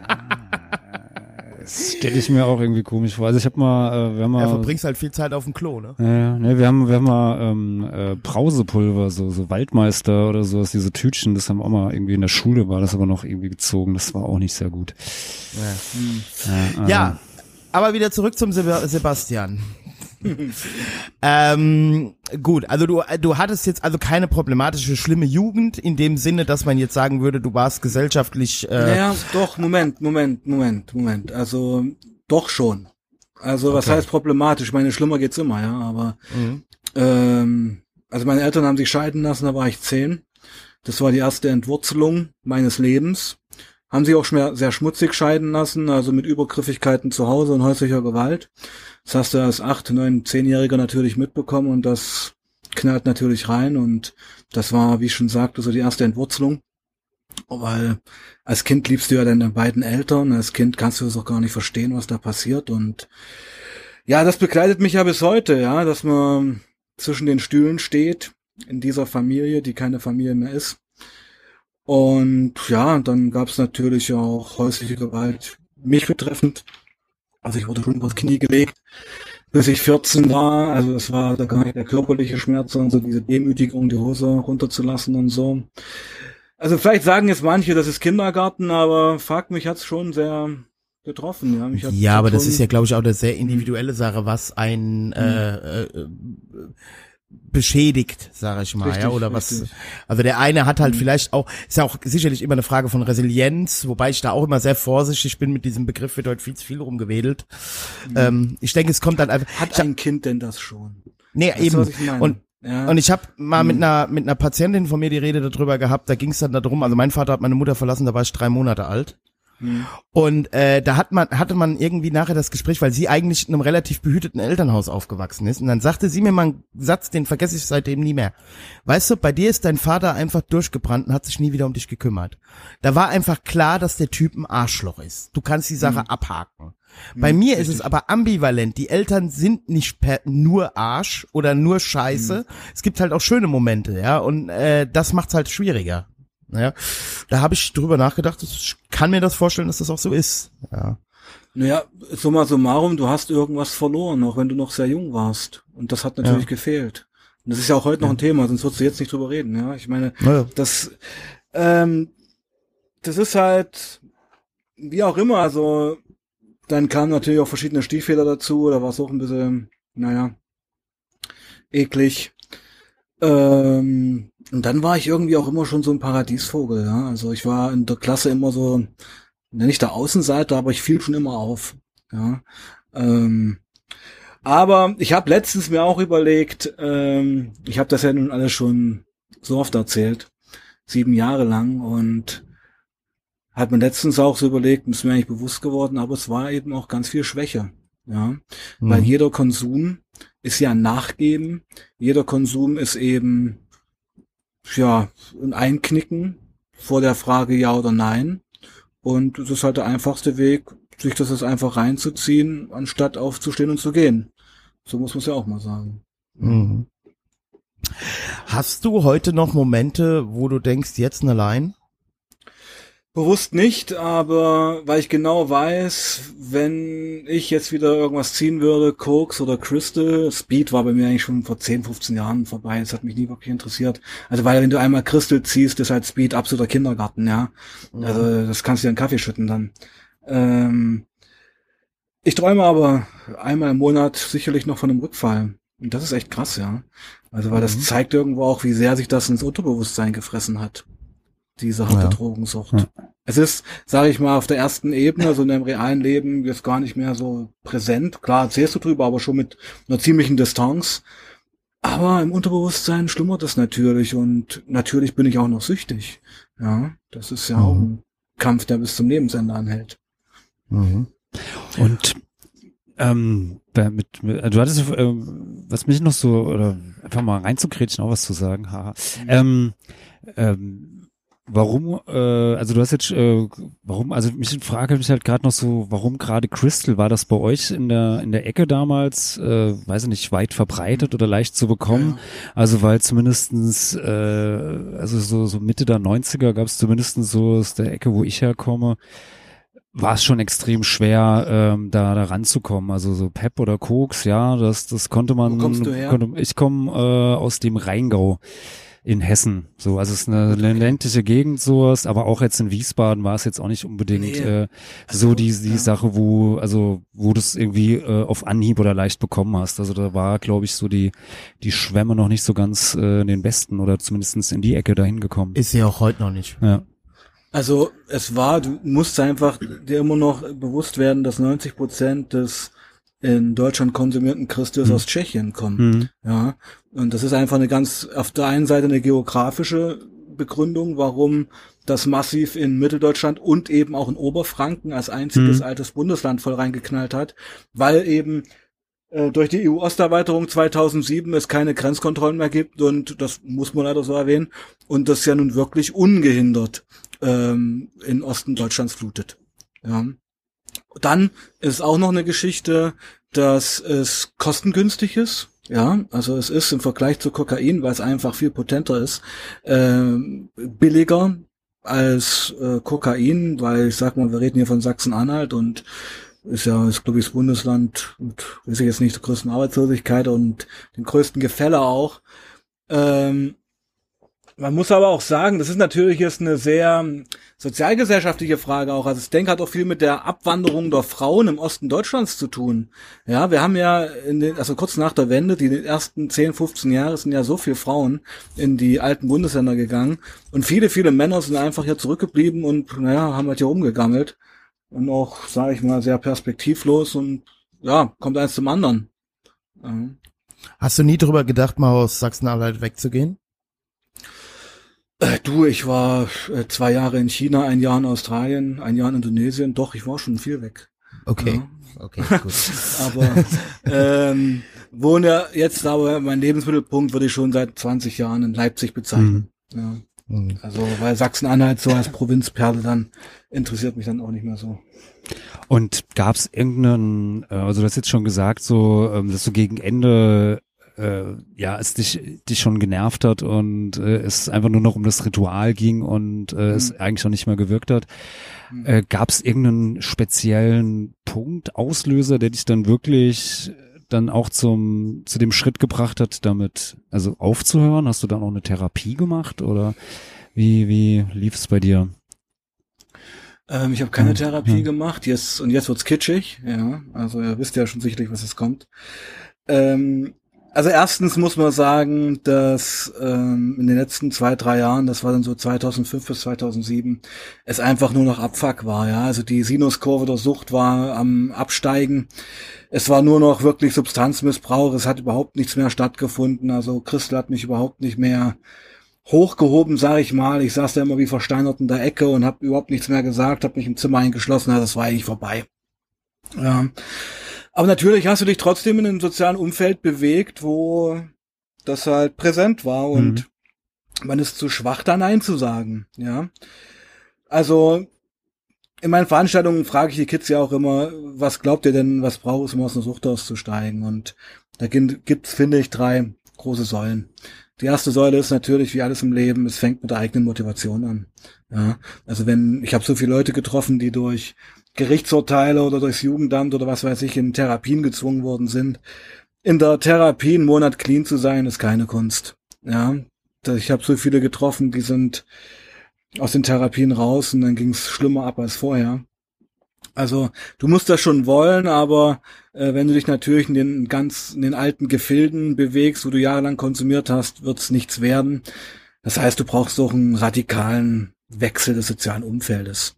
Das stelle ich mir auch irgendwie komisch vor. Also ich habe mal, äh, wir haben mal, verbringst halt viel Zeit auf dem Klo, ne? ja, ne, wir haben, wir haben mal ähm, äh, Brausepulver, so, so Waldmeister oder sowas, diese Tütchen, das haben wir auch mal irgendwie in der Schule war das aber noch irgendwie gezogen. Das war auch nicht sehr gut. Ja, äh, Ja, aber wieder zurück zum Seb Sebastian. ähm, gut, also du, du hattest jetzt also keine problematische, schlimme Jugend in dem Sinne, dass man jetzt sagen würde, du warst gesellschaftlich. Äh, Naja, doch, Moment, Moment, Moment, Moment. Also, doch schon. Also, was Okay. heißt problematisch? Ich meine, schlimmer geht's immer, ja, aber, Mhm. ähm, also meine Eltern haben sich scheiden lassen, da war ich zehn. Das war die erste Entwurzelung meines Lebens. Haben sich auch schmer- sehr schmutzig scheiden lassen, also mit Übergriffigkeiten zu Hause und häuslicher Gewalt. Das hast du als acht, neun, zehnjähriger natürlich mitbekommen und das knallt natürlich rein und das war, wie ich schon sagte, so die erste Entwurzelung. Weil als Kind liebst du ja deine beiden Eltern, als Kind kannst du es auch gar nicht verstehen, was da passiert und ja, das begleitet mich ja bis heute, ja, dass man zwischen den Stühlen steht in dieser Familie, die keine Familie mehr ist. Und ja, dann gab es natürlich auch häusliche Gewalt, mich betreffend. Also ich wurde schon übers Knie gelegt, bis ich 14 war. Also es war da gar nicht der körperliche Schmerz, sondern so diese Demütigung, die Hose runterzulassen und so. Also vielleicht sagen jetzt manche, das ist Kindergarten, aber fuck, mich hat's schon sehr getroffen. Ja, mich hat's Ja, aber das ist ja, glaube ich, auch eine sehr individuelle Sache, was Mhm. ein äh, äh, beschädigt, sage ich mal, Richtig, ja, oder was. richtig. Mhm. Also der eine hat halt vielleicht auch, ist ja auch sicherlich immer eine Frage von Resilienz, wobei ich da auch immer sehr vorsichtig bin mit diesem Begriff, wird heute viel zu viel rumgewedelt. Mhm. Ähm, ich denke, es kommt dann einfach. Hat ich ein Kind denn das schon? nee, du, eben. Und ja. und ich habe mal mit einer mit einer Patientin von mir die Rede darüber gehabt. Da ging es dann darum. Also mein Vater hat meine Mutter verlassen, da war ich drei Monate alt. Und äh, da hat man hatte man irgendwie nachher das Gespräch, weil sie eigentlich in einem relativ behüteten Elternhaus aufgewachsen ist. Und dann sagte sie mir mal einen Satz, den vergesse ich seitdem nie mehr. Weißt du, bei dir ist dein Vater einfach durchgebrannt und hat sich nie wieder um dich gekümmert. Da war einfach klar, dass der Typ ein Arschloch ist. Du kannst die Sache abhaken. Bei mir ist es aber ambivalent. Die Eltern sind nicht per nur Arsch oder nur Scheiße. Es gibt halt auch schöne Momente, ja, und äh, das macht's halt schwieriger. Naja, da habe ich drüber nachgedacht. Ich kann mir das vorstellen, dass das auch so ist. Ja. Naja, summa summarum, du hast irgendwas verloren, auch wenn du noch sehr jung warst. Und das hat natürlich Ja. gefehlt. Und das ist ja auch heute noch ein Thema, sonst würdest du jetzt nicht drüber reden, ja. Ich meine, Naja. das, ähm, das ist halt, wie auch immer, also, dann kamen natürlich auch verschiedene Stichfehler dazu, da war es auch ein bisschen, naja, eklig. Ähm, und dann war ich irgendwie auch immer schon so ein Paradiesvogel, ja. Also ich war in der Klasse immer so, nicht der Außenseiter, aber ich fiel schon immer auf, ja. Ähm, aber ich habe letztens mir auch überlegt, ähm, ich habe das ja nun alles schon so oft erzählt, sieben Jahre lang und hat man letztens auch so überlegt, ist mir eigentlich bewusst geworden, aber es war eben auch ganz viel Schwäche, ja, weil Mhm. jeder Konsum ist ja ein Nachgeben, jeder Konsum ist eben ja ein Einknicken vor der Frage ja oder nein und es ist halt der einfachste Weg, sich das jetzt einfach reinzuziehen, anstatt aufzustehen und zu gehen. So muss man es ja auch mal sagen. Mhm. Hast du heute noch Momente, wo du denkst, jetzt eine Line? Bewusst nicht, aber weil ich genau weiß, wenn ich jetzt wieder irgendwas ziehen würde, Koks oder Crystal, Speed war bei mir eigentlich schon vor 10, 15 Jahren vorbei, das hat mich nie wirklich interessiert. Also weil wenn du einmal Crystal ziehst, ist halt Speed absoluter Kindergarten, ja. Also das kannst du dir einen Kaffee schütten dann. Ähm, ich träume aber einmal im Monat sicherlich noch von einem Rückfall. Und das ist echt krass, ja. Also weil das zeigt irgendwo auch, wie sehr sich das ins Unterbewusstsein gefressen hat diese harte Ja. Drogensucht. Ja. Es ist, sage ich mal, auf der ersten Ebene, also in deinem realen Leben, jetzt gar nicht mehr so präsent. Klar erzählst du drüber, aber schon mit einer ziemlichen Distanz. Aber im Unterbewusstsein schlummert es natürlich und natürlich bin ich auch noch süchtig. Ja, das ist ja auch ein Kampf, der bis zum Lebensende anhält. Mhm. Und ähm, mit, mit, du hattest, ähm, was mich noch so, oder einfach mal reinzukretschen, auch was zu sagen, haha. Ähm, ähm, warum, äh, also du hast jetzt, äh, warum, also mich frage mich halt gerade noch so, warum gerade Crystal, war das bei euch in der, in der Ecke damals, äh, weiß ich nicht, weit verbreitet oder leicht zu bekommen? Also weil zumindestens, äh, also so, so Mitte der 90er gab es zumindestens so aus der Ecke, wo ich herkomme, war es schon extrem schwer, ähm, da, da ranzukommen. Also so Pep oder Koks, ja, das, das konnte man. Wo kommst du her? Konnte, ich komme äh, aus dem Rheingau in Hessen. So, also es ist eine ländliche Gegend sowas, aber auch jetzt in Wiesbaden war es jetzt auch nicht unbedingt Nee. äh, so die, die Sache, wo, also wo du es irgendwie äh, auf Anhieb oder leicht bekommen hast. Also da war, glaube ich, so die, die Schwemme noch nicht so ganz äh, in den Westen oder zumindestens in die Ecke dahin gekommen. Ist sie auch heute noch nicht. Ja. Also es war, du musst einfach dir immer noch bewusst werden, dass 90 Prozent des in Deutschland konsumierten Christus aus Tschechien kommen. Mhm. Ja, und das ist einfach eine ganz, auf der einen Seite eine geografische Begründung, warum das massiv in Mitteldeutschland und eben auch in Oberfranken als einziges Mhm. altes Bundesland voll reingeknallt hat, weil eben äh, durch die EU-Osterweiterung 2007 es keine Grenzkontrollen mehr gibt und das muss man leider so erwähnen und das ja nun wirklich ungehindert ähm, in Osten Deutschlands flutet. Ja. Dann ist auch noch eine Geschichte, dass es kostengünstig ist. Ja, also es ist im Vergleich zu Kokain, weil es einfach viel potenter ist, ähm, billiger als äh, Kokain, weil ich sag mal, wir reden hier von Sachsen-Anhalt und ist ja, ist glaube ich das Bundesland mit, weiß ich jetzt nicht, der größten Arbeitslosigkeit und den größten Gefälle auch. Ähm, man muss aber auch sagen, das ist natürlich jetzt eine sehr sozialgesellschaftliche Frage auch. Also ich denke, hat auch viel mit der Abwanderung der Frauen im Osten Deutschlands zu tun. Ja, wir haben ja in den, also kurz nach der Wende, die ersten 10, 15 Jahre sind ja so viele Frauen in die alten Bundesländer gegangen und viele, viele Männer sind einfach hier zurückgeblieben und naja, haben halt hier rumgegammelt und auch, sage ich mal, sehr perspektivlos und ja, kommt eins zum anderen. Ja. Hast du nie drüber gedacht, mal aus Sachsen-Anhalt wegzugehen? Äh, Du, ich war äh, zwei Jahre in China, ein Jahr in Australien, ein Jahr in Indonesien. Doch, ich war schon viel weg. Okay. Ja. Okay, gut. Aber ähm, wohne jetzt aber, mein Lebensmittelpunkt würde ich schon seit 20 Jahren in Leipzig bezeichnen. Ja. Mhm. Also, weil Sachsen-Anhalt so als Provinzperle dann interessiert mich dann auch nicht mehr so. Und gab es irgendeinen, äh, also du hast jetzt schon gesagt, so, ähm, dass so gegen Ende äh, ja, es dich, dich schon genervt hat und äh, es einfach nur noch um das Ritual ging und äh, es eigentlich schon nicht mehr gewirkt hat. Äh, Gab es irgendeinen speziellen Punkt, Auslöser, der dich dann wirklich dann auch zum zu dem Schritt gebracht hat, damit also aufzuhören? Hast du dann auch eine Therapie gemacht oder wie wie lief es bei dir? Ähm, ich habe keine Hm, Therapie hm. gemacht. Jetzt und jetzt wird's kitschig. Ja, also ihr wisst ja schon sicherlich, was es kommt. Ähm, also erstens muss man sagen, dass ähm, in den letzten zwei, drei Jahren, das war dann so 2005 bis 2007, es einfach nur noch Abfuck war. Ja, also die Sinuskurve der Sucht war am Absteigen. Es war nur noch wirklich Substanzmissbrauch. Es hat überhaupt nichts mehr stattgefunden. Also Christel hat mich überhaupt nicht mehr hochgehoben, sage ich mal. Ich saß da immer wie versteinert in der Ecke und habe überhaupt nichts mehr gesagt, habe mich im Zimmer eingeschlossen. Also das war eigentlich vorbei. Ja. Aber natürlich hast du dich trotzdem in einem sozialen Umfeld bewegt, wo das halt präsent war und man ist zu schwach, da Nein zu sagen. Ja. Also in meinen Veranstaltungen frage ich die Kids ja auch immer, was glaubt ihr denn, was braucht es, um aus einer Sucht auszusteigen? Und da gibt- gibt's, finde ich, drei große Säulen. Die erste Säule ist natürlich, wie alles im Leben, es fängt mit der eigenen Motivation an. Ja, also wenn, ich habe so viele Leute getroffen, die durch Gerichtsurteile oder durchs Jugendamt oder was weiß ich in Therapien gezwungen worden sind. In der Therapie einen Monat clean zu sein, ist keine Kunst. Ja, ich habe so viele getroffen, die sind aus den Therapien raus und dann ging es schlimmer ab als vorher. Also du musst das schon wollen, aber äh, wenn du dich natürlich in den ganz in den alten Gefilden bewegst, wo du jahrelang konsumiert hast, wird's nichts werden. Das heißt, du brauchst auch einen radikalen Wechsel des sozialen Umfeldes.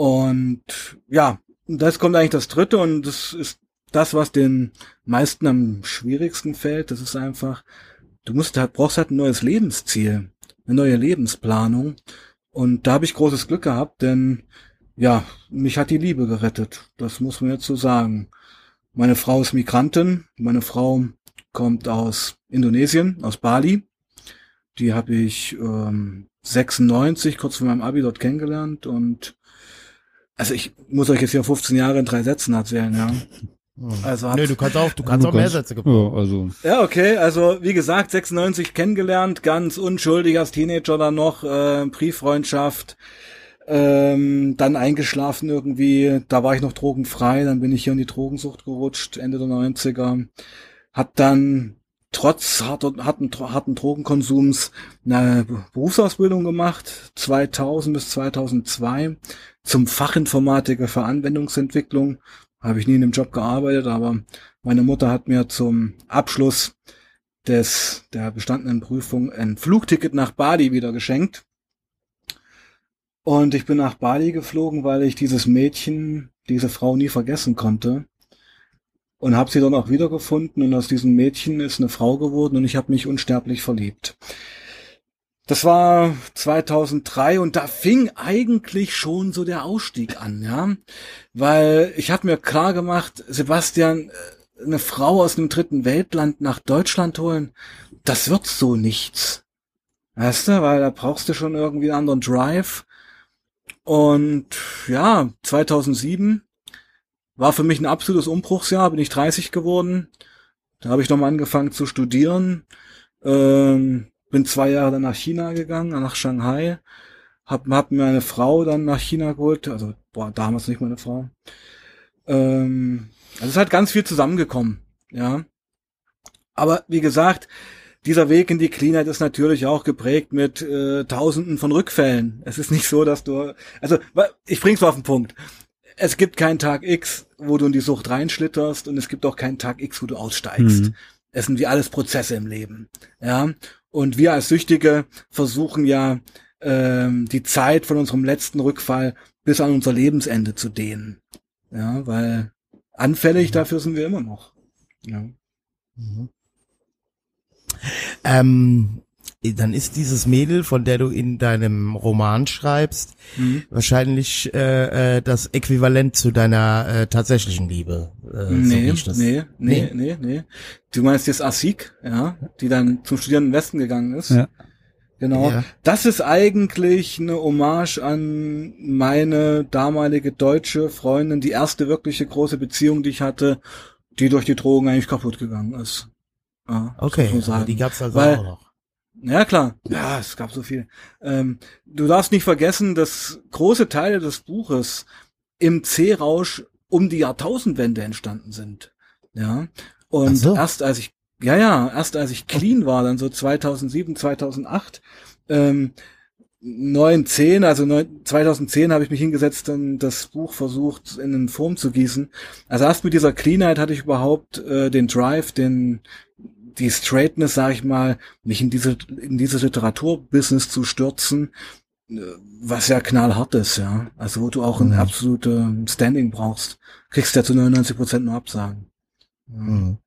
Und ja, das kommt eigentlich das Dritte und das ist das, was den meisten am schwierigsten fällt. Das ist einfach, du musst halt, brauchst halt ein neues Lebensziel, eine neue Lebensplanung. Und da habe ich großes Glück gehabt, denn ja, mich hat die Liebe gerettet. Das muss man jetzt so sagen. Meine Frau ist Migrantin. Meine Frau kommt aus Indonesien, aus Bali. Die habe ich ähm, 96, kurz vor meinem Abi dort kennengelernt. Und also ich muss euch jetzt hier 15 Jahre in drei Sätzen erzählen, ja. Also Nö, du kannst auch, du kannst auch mehr Sätze gebrauchen. Ja, also. ja, okay. Also wie gesagt, 96 kennengelernt, ganz unschuldig als Teenager dann noch, äh, Brieffreundschaft ähm, dann eingeschlafen irgendwie, da war ich noch drogenfrei, dann bin ich hier in die Drogensucht gerutscht, Ende der 90er. Hab dann trotz harten, harten, harten Drogenkonsums eine Berufsausbildung gemacht, 2000 bis 2002, zum Fachinformatiker für Anwendungsentwicklung. Habe ich nie in dem Job gearbeitet, aber meine Mutter hat mir zum Abschluss des, der bestandenen Prüfung ein Flugticket nach Bali wieder geschenkt. Und ich bin nach Bali geflogen, weil ich dieses Mädchen, diese Frau nie vergessen konnte. Und habe sie dann auch wiedergefunden und aus diesem Mädchen ist eine Frau geworden und ich habe mich unsterblich verliebt. Das war 2003 und da fing eigentlich schon so der Ausstieg an, ja, weil ich habe mir klar gemacht, Sebastian, äh, eine Frau aus einem dritten Weltland nach Deutschland holen, das wird so nichts. Weißt du, weil da brauchst du schon irgendwie einen anderen Drive. Und ja, 2007 war für mich ein absolutes Umbruchsjahr, bin ich 30 geworden. Da habe ich nochmal angefangen zu studieren. Ähm, bin zwei Jahre dann nach China gegangen, nach Shanghai. Hab, hab mir eine Frau dann nach China geholt, also boah, damals nicht meine Frau. Ähm, also es halt ganz viel zusammengekommen, ja. Aber wie gesagt, dieser Weg in die Cleanheit ist natürlich auch geprägt mit äh, Tausenden von Rückfällen. Es ist nicht so, dass du, also ich bring's mal auf den Punkt. Es gibt keinen Tag X, wo du in die Sucht reinschlitterst und es gibt auch keinen Tag X, wo du aussteigst. Mhm. Es sind wie alles Prozesse im Leben, ja. Und wir als Süchtige versuchen ja ähm, die Zeit von unserem letzten Rückfall bis an unser Lebensende zu dehnen, ja, weil anfällig mhm. dafür sind wir immer noch. Ja. Mhm. Ähm, dann ist dieses Mädel, von der du in deinem Roman schreibst, mhm. wahrscheinlich äh, äh, das Äquivalent zu deiner äh, tatsächlichen Liebe. Äh, nee, so nee, nee, nee, nee, nee. Du meinst jetzt Asik, ja, die dann zum Studieren im Westen gegangen ist. Ja. Genau. Ja. Das ist eigentlich eine Hommage an meine damalige deutsche Freundin, die erste wirkliche große Beziehung, die ich hatte, die durch die Drogen eigentlich kaputt gegangen ist. Ja, okay, so die gab's also Weil, auch noch. Ja, klar. Ja, es gab so viel. Ähm, du darfst nicht vergessen, dass große Teile des Buches im C-Rausch um die Jahrtausendwende entstanden sind. Ja. Und so. erst als ich, ja, ja, erst als ich clean war, dann so 2007, 2008, ähm, 9, 10, also 9, 2010 habe ich mich hingesetzt und das Buch versucht in eine Form zu gießen. Also erst mit dieser Cleanheit hatte ich überhaupt äh, den Drive, den die Straightness, sag ich mal, mich in diese, in dieses Literaturbusiness zu stürzen, äh, was ja knallhart ist, ja. Also wo du auch ein mhm. absolute Standing brauchst, kriegst du ja zu 99 Prozent nur Absagen. Mhm.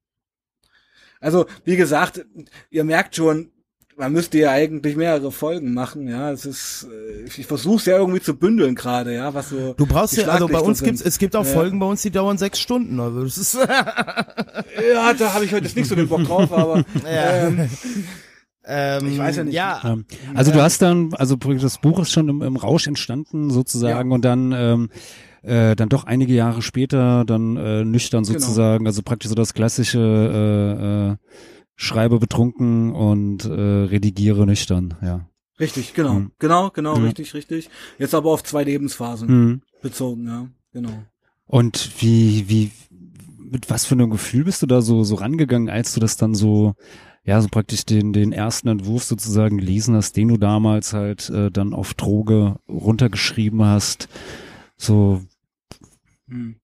Also, wie gesagt, ihr merkt schon, man müsste ja eigentlich mehrere Folgen machen, ja. Es ist, äh, ich versuche es ja irgendwie zu bündeln gerade, ja, was so. Du brauchst ja, also bei uns gibt's, es gibt auch ja. Folgen bei uns, die dauern sechs Stunden. Also das ist ja, da habe ich heute nicht so den Bock drauf, aber ja. ähm, ähm, ich weiß ja nicht. Ja. Also du hast dann, also das Buch ist schon im, im Rausch entstanden sozusagen ja. und dann ähm, äh, dann doch einige Jahre später dann äh, nüchtern genau. sozusagen, genau. also praktisch so das klassische äh, äh, schreibe betrunken und äh, redigiere nüchtern, ja. Richtig, genau. Mhm. Genau, genau, Ja. richtig, richtig. Jetzt aber auf zwei Lebensphasen Mhm. bezogen, ja. Genau. Und wie, wie, mit was für einem Gefühl bist du da so, so rangegangen, als du das dann so, ja, so praktisch den, den ersten Entwurf sozusagen gelesen hast, den du damals halt äh, dann auf Droge runtergeschrieben hast? So, Hm.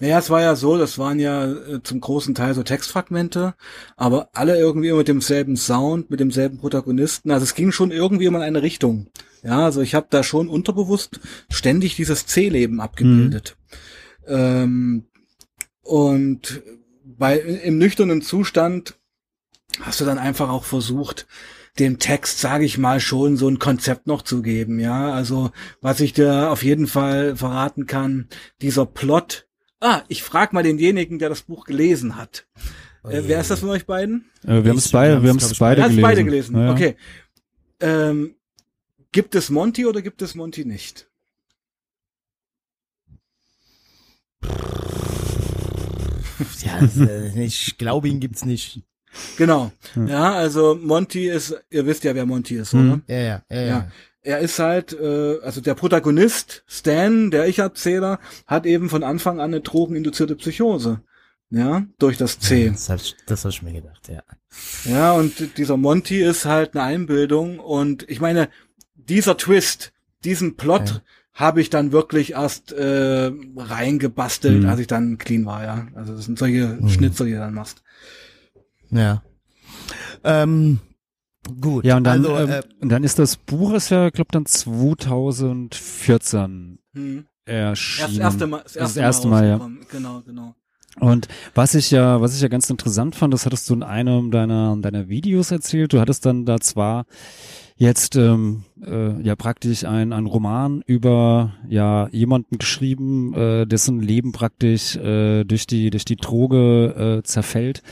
Naja, es war ja so, das waren ja äh, zum großen Teil so Textfragmente, aber alle irgendwie mit demselben Sound, mit demselben Protagonisten. Also es ging schon irgendwie immer in eine Richtung. Ja, also ich habe da schon unterbewusst ständig dieses C-Leben abgebildet. Ähm, und bei im nüchternen Zustand hast du dann einfach auch versucht, dem Text, sage ich mal, schon so ein Konzept noch zu geben. Ja, also was ich dir auf jeden Fall verraten kann, dieser Plot. Ah, ich frag mal denjenigen, der das Buch gelesen hat. Äh, wer ist das von euch beiden? äh, wir haben es beide, wir wir haben es beide gelesen. beide gelesen. Ja, ja. Okay. Ähm, gibt es Monty oder gibt es Monty nicht? Ja, äh, ich glaube, ihn gibt's nicht. Genau. Hm. Ja, also Monty ist, ihr wisst ja, wer Monty ist, oder? Ja, ja, ja. Ja. ja. Er ist halt, äh, also der Protagonist, Stan, der Ich-Erzähler, hat eben von Anfang an eine drogeninduzierte Psychose. Ja, durch das C. Das hab ich, das hab ich mir gedacht, ja. Ja, und dieser Monty ist halt eine Einbildung und ich meine, dieser Twist, diesen Plot Ja. habe ich dann wirklich erst äh, reingebastelt, Mhm. als ich dann clean war, ja. Also das sind solche Mhm. Schnitzer, die du dann machst. Ja. Ähm, gut. Ja, und dann, also, ähm, äh, und dann ist das Buch ist ja, glaube dann 2014 Hm. erschienen. Erst erste Mal, das Das erste, erste Mal, Mal, ja. Genau, genau. Und was ich ja, was ich ja ganz interessant fand, das hattest du in einem deiner, deiner Videos erzählt. Du hattest dann da zwar jetzt ähm, äh, ja praktisch ein, ein Roman über ja jemanden geschrieben, äh, dessen Leben praktisch äh, durch die durch die Droge äh, zerfällt.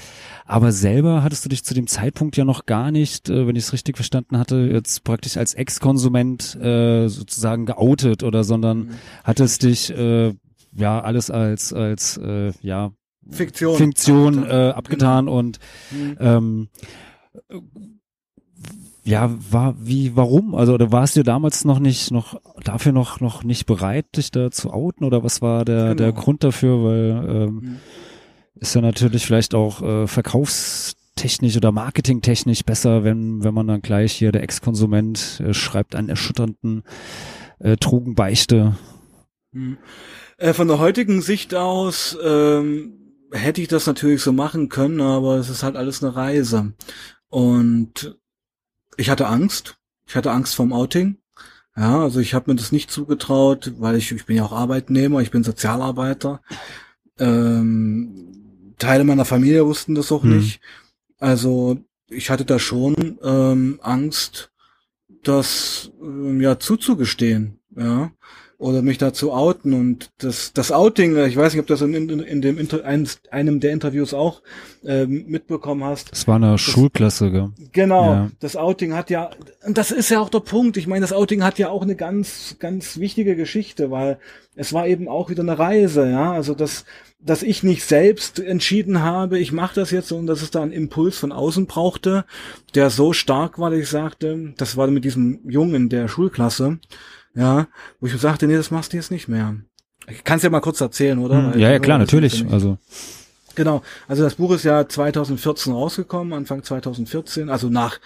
Aber selber hattest du dich zu dem Zeitpunkt ja noch gar nicht, äh, wenn ich es richtig verstanden hatte, jetzt praktisch als Ex-Konsument äh, sozusagen geoutet oder sondern Mhm. hattest dich äh, ja alles als als äh, ja Fiktion. Fiktion Abgetan. äh, abgetan und Mhm. ähm, äh, ja war wie warum also oder warst du damals noch nicht noch dafür noch noch nicht bereit dich da zu outen oder was war der der Genau. Grund dafür weil ähm, Mhm. ist ja natürlich vielleicht auch äh, verkaufstechnisch oder marketingtechnisch besser wenn wenn man dann gleich hier der Ex-Konsument äh, schreibt einen erschütternden äh, Drogenbeichte Hm. Äh, von der heutigen Sicht aus ähm, hätte ich das natürlich so machen können, aber es ist halt alles eine Reise. Und ich hatte Angst. Ich hatte Angst vorm Outing. Ja, also ich habe mir das nicht zugetraut, weil ich, ich bin ja auch Arbeitnehmer, ich bin Sozialarbeiter. Ähm, Teile meiner Familie wussten das auch Hm. nicht. Also ich hatte da schon ähm, Angst, das ähm, ja zuzugestehen. Ja oder mich dazu outen und das das Outing, ich weiß nicht, ob du das in, in, in dem Inter, eines, einem der Interviews auch ähm, mitbekommen hast. das war eine Schulklasse gell? Genau, Ja. das Outing hat ja, und das ist ja auch der Punkt. Ich meine, das Outing hat ja auch eine ganz, ganz wichtige Geschichte, weil es war eben auch wieder eine Reise, ja. Also dass, dass ich nicht selbst entschieden habe, ich mache das jetzt, und dass es da einen Impuls von außen brauchte, der so stark war, dass ich sagte, das war mit diesem Jungen der Schulklasse, ja, wo ich sagte, nee, das machst du jetzt nicht mehr. Ich kann es ja mal kurz erzählen, oder? Hm, ja ja klar natürlich also Genau, also das Buch ist ja 2014 rausgekommen, Anfang 2014, also nach,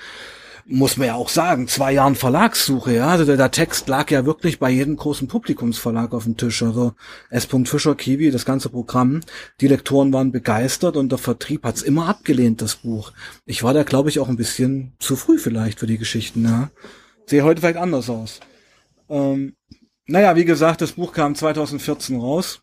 muss man ja auch sagen, zwei Jahren Verlagssuche, ja, also der, der Text lag ja wirklich bei jedem großen Publikumsverlag auf dem Tisch, also S. Fischer, Kiwi, das ganze Programm, die Lektoren waren begeistert und der Vertrieb hat's immer abgelehnt, das Buch. Ich war da, glaube ich, auch ein bisschen zu früh vielleicht für die Geschichten, ja. Sehe heute vielleicht anders aus. Ähm, naja, wie gesagt, das Buch kam 2014 raus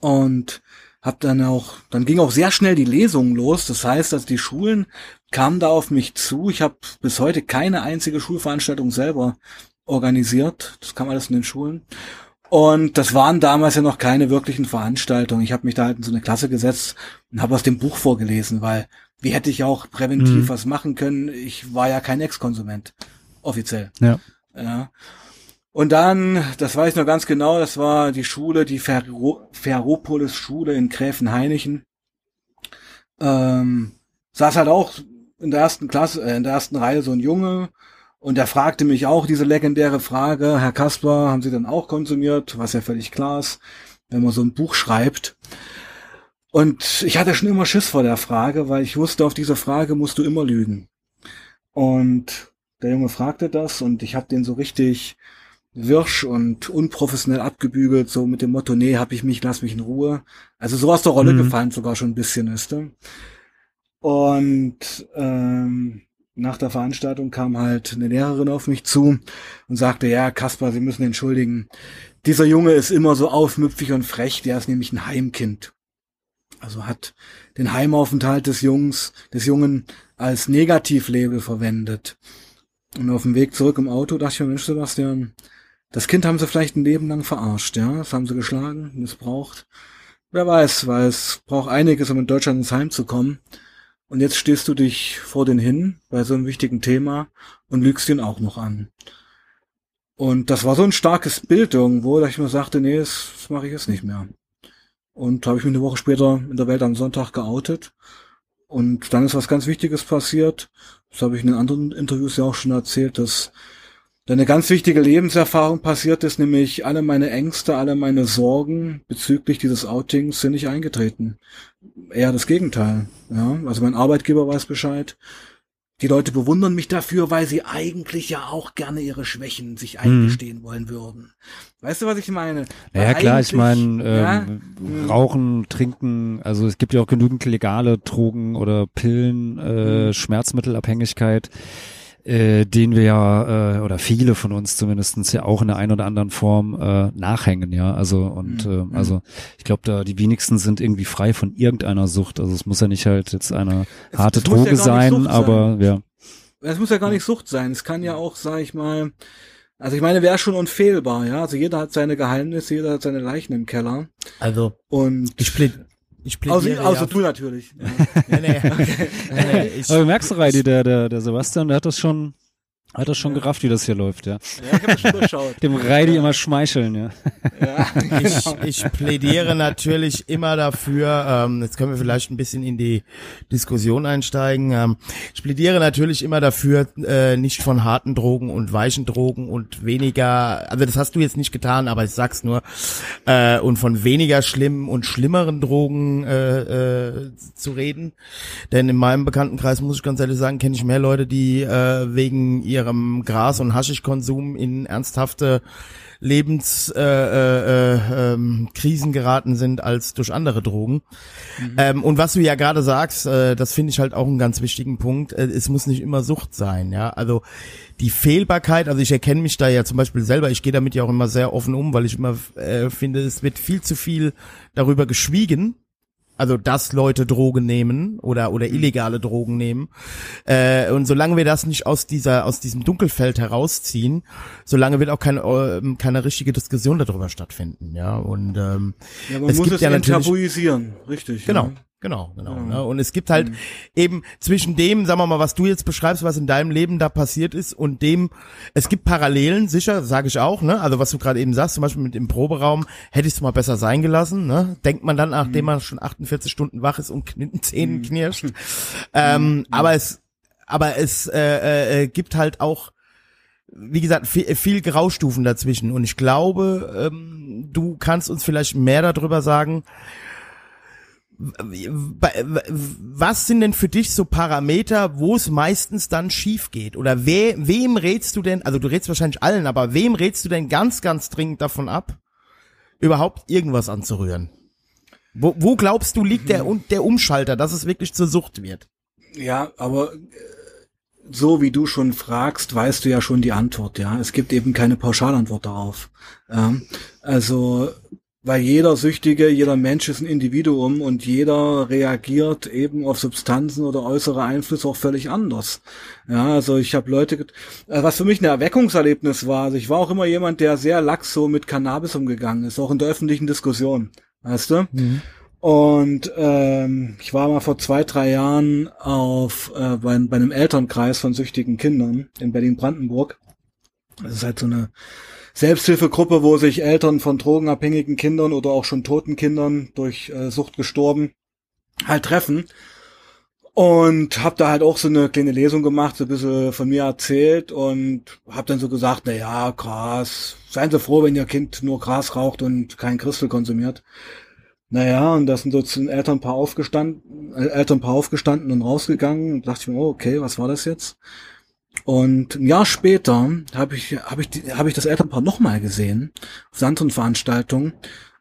und hab dann auch, dann ging auch sehr schnell die Lesung los. Das heißt, dass die Schulen kamen da auf mich zu. Ich habe bis heute keine einzige Schulveranstaltung selber organisiert. Das kam alles in den Schulen. Und das waren damals ja noch keine wirklichen Veranstaltungen. Ich habe mich da halt in so eine Klasse gesetzt und habe aus dem Buch vorgelesen, weil wie hätte ich auch präventiv Mhm. was machen können? Ich war ja kein Ex-Konsument. Offiziell. ja Ja. Und dann, das weiß ich noch ganz genau, das war die Schule, die Ferro Ferropolis Schule in Gräfenhainichen. Ähm, saß halt auch in der ersten Klasse, äh, in der ersten Reihe so ein Junge und er fragte mich auch diese legendäre Frage, Herr Kasper, haben Sie denn auch konsumiert? Was ja völlig klar ist, wenn man so ein Buch schreibt. Und ich hatte schon immer Schiss vor der Frage, weil ich wusste, auf diese Frage musst du immer lügen. Und der Junge fragte das und ich habe den so richtig wirsch und unprofessionell abgebügelt, so mit dem Motto, nee, hab ich mich, lass mich in Ruhe. Also so aus der Rolle mhm. gefallen sogar schon ein bisschen, ist du? Und ähm, nach der Veranstaltung kam halt eine Lehrerin auf mich zu und sagte, ja, Kaspar, Sie müssen entschuldigen, dieser Junge ist immer so aufmüpfig und frech, der ist nämlich ein Heimkind. Also hat den Heimaufenthalt des Jungs, des Jungen als Negativlabel verwendet. Und auf dem Weg zurück im Auto dachte ich mir, Mensch, Sebastian, das Kind haben sie vielleicht ein Leben lang verarscht, ja? Das haben sie geschlagen, missbraucht. Wer weiß, weil es braucht einiges, um in Deutschland ins Heim zu kommen. Und jetzt stehst du dich vor den hin bei so einem wichtigen Thema und lügst ihn auch noch an. Und das war so ein starkes Bild irgendwo, dass ich mir sagte, nee, das, das mache ich jetzt nicht mehr. Und habe ich mich eine Woche später in der Welt am Sonntag geoutet. Und dann ist was ganz Wichtiges passiert. Das habe ich in den anderen Interviews ja auch schon erzählt, dass da eine ganz wichtige Lebenserfahrung passiert ist, nämlich alle meine Ängste, alle meine Sorgen bezüglich dieses Outings sind nicht eingetreten. Eher das Gegenteil. Ja, also mein Arbeitgeber weiß Bescheid. Die Leute bewundern mich dafür, weil sie eigentlich ja auch gerne ihre Schwächen sich mhm. eingestehen mhm. wollen würden. Weißt du, was ich meine? Ja, klar, ich meine, ja, ähm, hm. Rauchen, Trinken, also es gibt ja auch genügend legale Drogen oder Pillen, äh, mhm. Schmerzmittelabhängigkeit äh, den wir ja, äh, oder viele von uns zumindestens ja auch in der einen oder anderen Form äh, nachhängen, ja. Also und mhm. äh, also ich glaube, da die wenigsten sind irgendwie frei von irgendeiner Sucht. Also es muss ja nicht halt jetzt eine es, harte es Droge ja sein, aber sein. ja. Es muss ja gar nicht Sucht sein. Es kann ja auch, sag ich mal, also ich meine, wäre schon unfehlbar, ja. Also jeder hat seine Geheimnisse, jeder hat seine Leichen im Keller. Also und ich ich plädiere außer, außer ja. du natürlich. nee, nee. Okay. nee, nee, ich, Aber merkst du, Reidi, der, der, der Sebastian, der hat das schon, hat das schon ja. gerafft, wie das hier läuft, ja. Ja, ich hab das schon durchschaut. Dem Reidi ja. immer schmeicheln, ja. ja ich, ich plädiere natürlich immer dafür, ähm, jetzt können wir vielleicht ein bisschen in die Diskussion einsteigen. Ähm, ich plädiere natürlich immer dafür, äh, nicht von harten Drogen und weichen Drogen und weniger, also das hast du jetzt nicht getan, aber ich sag's nur, äh, und von weniger schlimmen und schlimmeren Drogen äh, äh, zu reden. Denn in meinem Bekanntenkreis, muss ich ganz ehrlich sagen, kenne ich mehr Leute, die äh, wegen ihrer ihrem Gras- und Haschischkonsum in ernsthafte Lebenskrisen äh, äh, ähm, Krisen geraten sind als durch andere Drogen. Mhm. Ähm, und was du ja gerade sagst, äh, das finde ich halt auch einen ganz wichtigen Punkt. Äh, es muss nicht immer Sucht sein, ja. Also die Fehlbarkeit, also ich erkenne mich da ja zum Beispiel selber, ich gehe damit ja auch immer sehr offen um, weil ich immer äh, finde, es wird viel zu viel darüber geschwiegen also dass Leute Drogen nehmen oder oder mhm. illegale Drogen nehmen äh, und solange wir das nicht aus dieser aus diesem Dunkelfeld herausziehen, solange wird auch keine äh, keine richtige Diskussion darüber stattfinden, ja und ähm, ja, man es muss gibt es ja natürlich tabuisieren, richtig. Genau. Ja. Genau, genau. Mhm. Ne? Und es gibt halt mhm. eben zwischen dem, sagen wir mal, was du jetzt beschreibst, was in deinem Leben da passiert ist, und dem, es gibt Parallelen, sicher, sage ich auch, ne? Also was du gerade eben sagst, zum Beispiel mit dem Proberaum, hätte ich es mal besser sein gelassen, ne? Denkt man dann, nachdem mhm. man schon 48 Stunden wach ist und den Zähnen mhm. knirscht. ähm, mhm. aber es, aber es äh, äh, äh, gibt halt auch wie gesagt, viel, viel Graustufen dazwischen. Und ich glaube, ähm, du kannst uns vielleicht mehr darüber sagen, was sind denn für dich so Parameter, wo es meistens dann schief geht? Oder we, wem rätst du denn, also du rätst wahrscheinlich allen, aber wem rätst du denn ganz, ganz dringend davon ab, überhaupt irgendwas anzurühren? Wo, wo glaubst du liegt der, der Umschalter, dass es wirklich zur Sucht wird? Ja, aber äh, so wie du schon fragst, weißt du ja schon die Antwort, ja. Es gibt eben keine Pauschalantwort darauf. Ja. Also weil jeder Süchtige, jeder Mensch ist ein Individuum und jeder reagiert eben auf Substanzen oder äußere Einflüsse auch völlig anders. Ja, also ich habe Leute, äh, was für mich ein Erweckungserlebnis war, also ich war auch immer jemand, der sehr lax so mit Cannabis umgegangen ist, auch in der öffentlichen Diskussion, weißt du? Mhm. Und ähm, ich war mal vor zwei, drei Jahren auf äh, bei, bei einem Elternkreis von süchtigen Kindern in Berlin-Brandenburg. Das ist halt so eine Selbsthilfegruppe, wo sich Eltern von drogenabhängigen Kindern oder auch schon toten Kindern durch äh, Sucht gestorben halt treffen. Und habe da halt auch so eine kleine Lesung gemacht, so ein bisschen von mir erzählt und habe dann so gesagt, na ja, Gras, seien Sie froh, wenn Ihr Kind nur Gras raucht und kein Christel konsumiert. Naja, und da sind so ein Elternpaar aufgestanden, äh, Elternpaar aufgestanden und rausgegangen und dachte ich mir, oh, okay, was war das jetzt? Und ein Jahr später habe ich, hab ich, hab ich das Elternpaar nochmal gesehen, auf anderen Veranstaltung.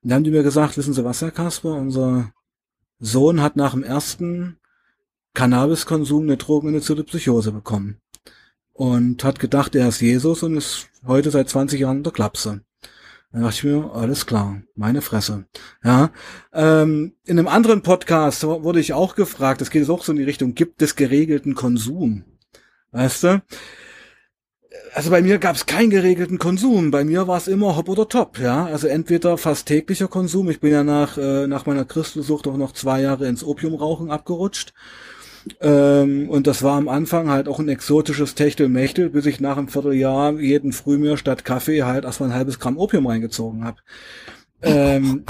Und da haben die mir gesagt, wissen Sie was, Herr Kasper, unser Sohn hat nach dem ersten Cannabiskonsum eine drogeninduzierte Psychose bekommen. Und hat gedacht, er ist Jesus und ist heute seit 20 Jahren in der Klapse. Dann dachte ich mir, alles klar, meine Fresse. Ja, ähm, in einem anderen Podcast wurde ich auch gefragt, das geht jetzt auch so in die Richtung, gibt es geregelten Konsum? Weißt du? Also bei mir gab es keinen geregelten Konsum. Bei mir war es immer hopp oder top, ja. Also entweder fast täglicher Konsum. Ich bin ja nach, äh, nach meiner Christelsucht auch noch zwei Jahre ins Opiumrauchen abgerutscht. Ähm, und das war am Anfang halt auch ein exotisches Techtelmechtel, bis ich nach einem Vierteljahr jeden Früh mir statt Kaffee halt erstmal ein halbes Gramm Opium reingezogen habe. Ähm,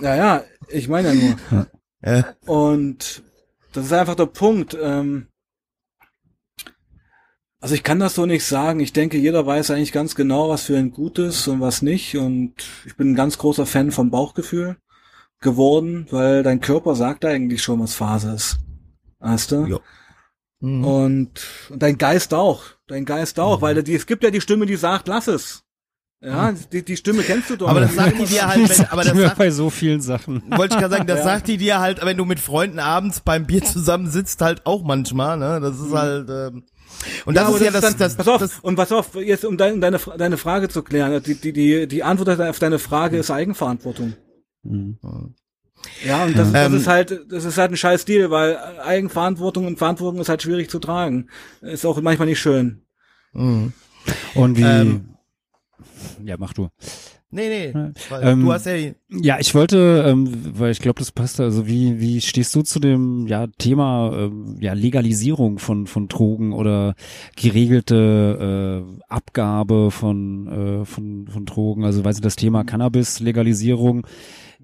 naja, ich meine ja nur. Ja. Und das ist einfach der Punkt. Ähm, also ich kann das so nicht sagen. Ich denke, jeder weiß eigentlich ganz genau, was für ein gut ist und was nicht. Und ich bin ein ganz großer Fan vom Bauchgefühl geworden, weil dein Körper sagt eigentlich schon, was Phase ist. Weißt du? Ja. Mhm. Und, und dein Geist auch. Dein Geist auch, weil die, es gibt ja die Stimme, die sagt, lass es. Ja, die, die Stimme kennst du doch. Aber das sagt die dir halt, wenn, aber das sagt, bei so vielen Sachen. wollte ich gerade sagen, das Ja. sagt die dir halt, wenn du mit Freunden abends beim Bier zusammen sitzt, halt auch manchmal, ne? Das ist halt, ähm, und das aber ist ja das, dann, das, pass auf, das, und pass auf, jetzt um dein, deine, deine Frage zu klären, die, die, die, die Antwort auf deine Frage ist Eigenverantwortung. Mhm. Ja, und das, das Ähm, ist halt, das ist halt ein scheiß Deal, weil Eigenverantwortung und Verantwortung ist halt schwierig zu tragen. Ist auch manchmal nicht schön. Mhm. Und wie, Ähm, ja, mach du. Nee, nee, Ähm, du hast ja, Ja, ich wollte, ähm, weil ich glaube, das passt. Also wie wie stehst du zu dem ja Thema ähm, ja Legalisierung von von Drogen oder geregelte äh, Abgabe von äh, von von Drogen? Also weiß ich, das Thema Cannabis Legalisierung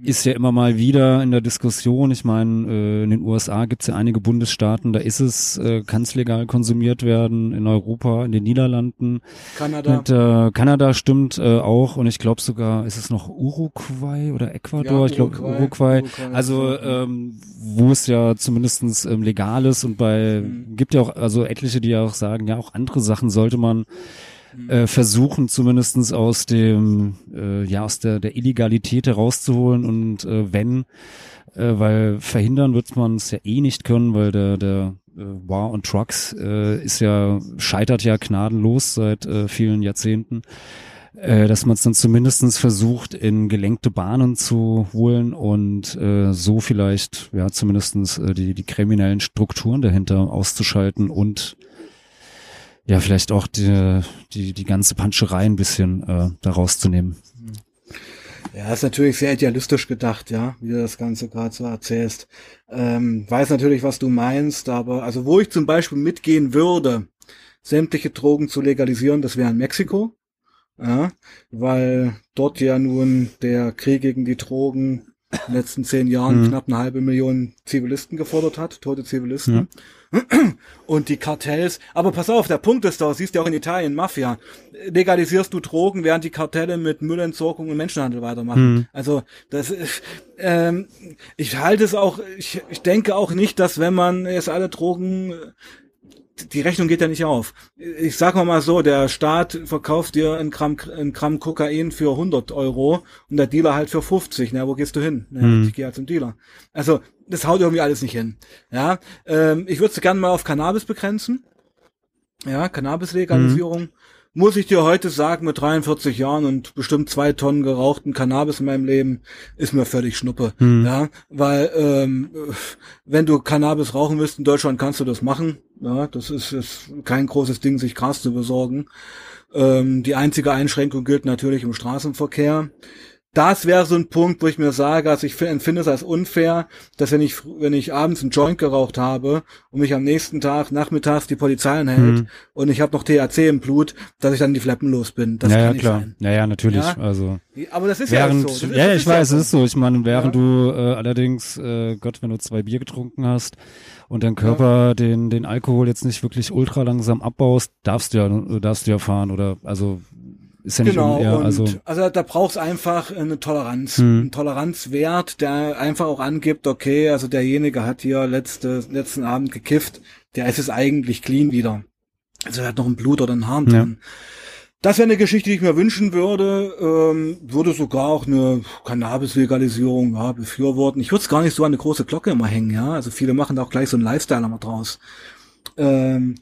ist ja immer mal wieder in der Diskussion. Ich meine, äh, in den USA gibt es ja einige Bundesstaaten, da ist es, äh, kann es legal konsumiert werden. In Europa, in den Niederlanden, Kanada. mit äh, Kanada stimmt äh, auch und ich glaube sogar, ist es noch Uruguay oder Ecuador? Ja, ich glaube Uruguay. Uruguay. Also ähm, wo es ja zumindestens ähm, legal ist und bei Mhm. gibt ja auch also etliche, die ja auch sagen, ja auch andere Sachen sollte man. Äh, versuchen zumindestens aus dem äh, ja aus der der Illegalität herauszuholen und äh, wenn äh, weil verhindern wird man es ja eh nicht können, weil der der äh, War on Trucks äh, ist ja scheitert ja gnadenlos seit äh, vielen Jahrzehnten, äh, dass man es dann zumindestens versucht in gelenkte Bahnen zu holen und äh, so vielleicht ja zumindestens äh, die die kriminellen Strukturen dahinter auszuschalten und ja vielleicht auch die die die ganze Panscherei ein bisschen äh, da rauszunehmen. Ja, ist natürlich sehr idealistisch gedacht, ja, wie du das Ganze gerade so erzählst. Ähm, weiß natürlich, was du meinst, aber also wo ich zum Beispiel mitgehen würde, sämtliche Drogen zu legalisieren, das wäre in Mexiko. Ja, weil dort ja nun der Krieg gegen die Drogen in den letzten zehn Jahren Mhm. knapp eine halbe Million Zivilisten gefordert hat, tote Zivilisten. Und die Kartells, aber pass auf, der Punkt ist doch, siehst du ja auch in Italien, Mafia. Legalisierst du Drogen, während die Kartelle mit Müllentsorgung und Menschenhandel weitermachen. Mhm. Also das ist, ähm, ich halte es auch, ich, ich denke auch nicht, dass wenn man jetzt alle Drogen die Rechnung geht ja nicht auf. Ich sag mal mal so, der Staat verkauft dir ein Gramm, ein Gramm Kokain für 100 Euro und der Dealer halt für 50. Na, wo gehst du hin? Na, Hm. Ich gehe halt zum Dealer. Also, das haut irgendwie alles nicht hin. Ja, ähm, ich würde es gerne mal auf Cannabis begrenzen. Ja, Cannabis-Legalisierung. Muss ich dir heute sagen, mit 43 Jahren und bestimmt zwei Tonnen gerauchten Cannabis in meinem Leben, ist mir völlig schnuppe. Hm. Ja, weil ähm, wenn du Cannabis rauchen willst in Deutschland, kannst du das machen. Ja, das ist, ist kein großes Ding, sich Gras zu besorgen. Ähm, die einzige Einschränkung gilt natürlich im Straßenverkehr. Das wäre so ein Punkt, wo ich mir sage, also ich empfinde es als unfair, dass wenn ich, wenn ich abends einen Joint geraucht habe und mich am nächsten Tag nachmittags die Polizei anhält Mhm. und ich habe noch THC im Blut, dass ich dann die Fleppen los bin. Das ja, kann ja, nicht klar. sein. Ja, ja, natürlich. Ja? Also Aber das ist während, ja so. Das ja, ich weiß, so. es ist so. Ich meine, während Ja. du äh, allerdings, äh, Gott, wenn du zwei Bier getrunken hast und dein Körper den den Alkohol jetzt nicht wirklich ultra langsam abbaust, darfst du ja darfst du ja fahren oder also ist ja nicht Genau, un- ja, und also also, da brauchst einfach eine Toleranz, Hm. einen Toleranzwert, der einfach auch angibt, okay, also derjenige hat hier letzte, letzten Abend gekifft, der ist es eigentlich clean wieder. Also er hat noch ein Blut oder ein Harn Ja. drin. Das wäre eine Geschichte, die ich mir wünschen würde. Ähm, würde sogar auch eine Cannabis-Legalisierung ja, befürworten. Ich würde es gar nicht so an eine große Glocke immer hängen, ja. Also viele machen da auch gleich so einen Lifestyle immer draus. Ähm,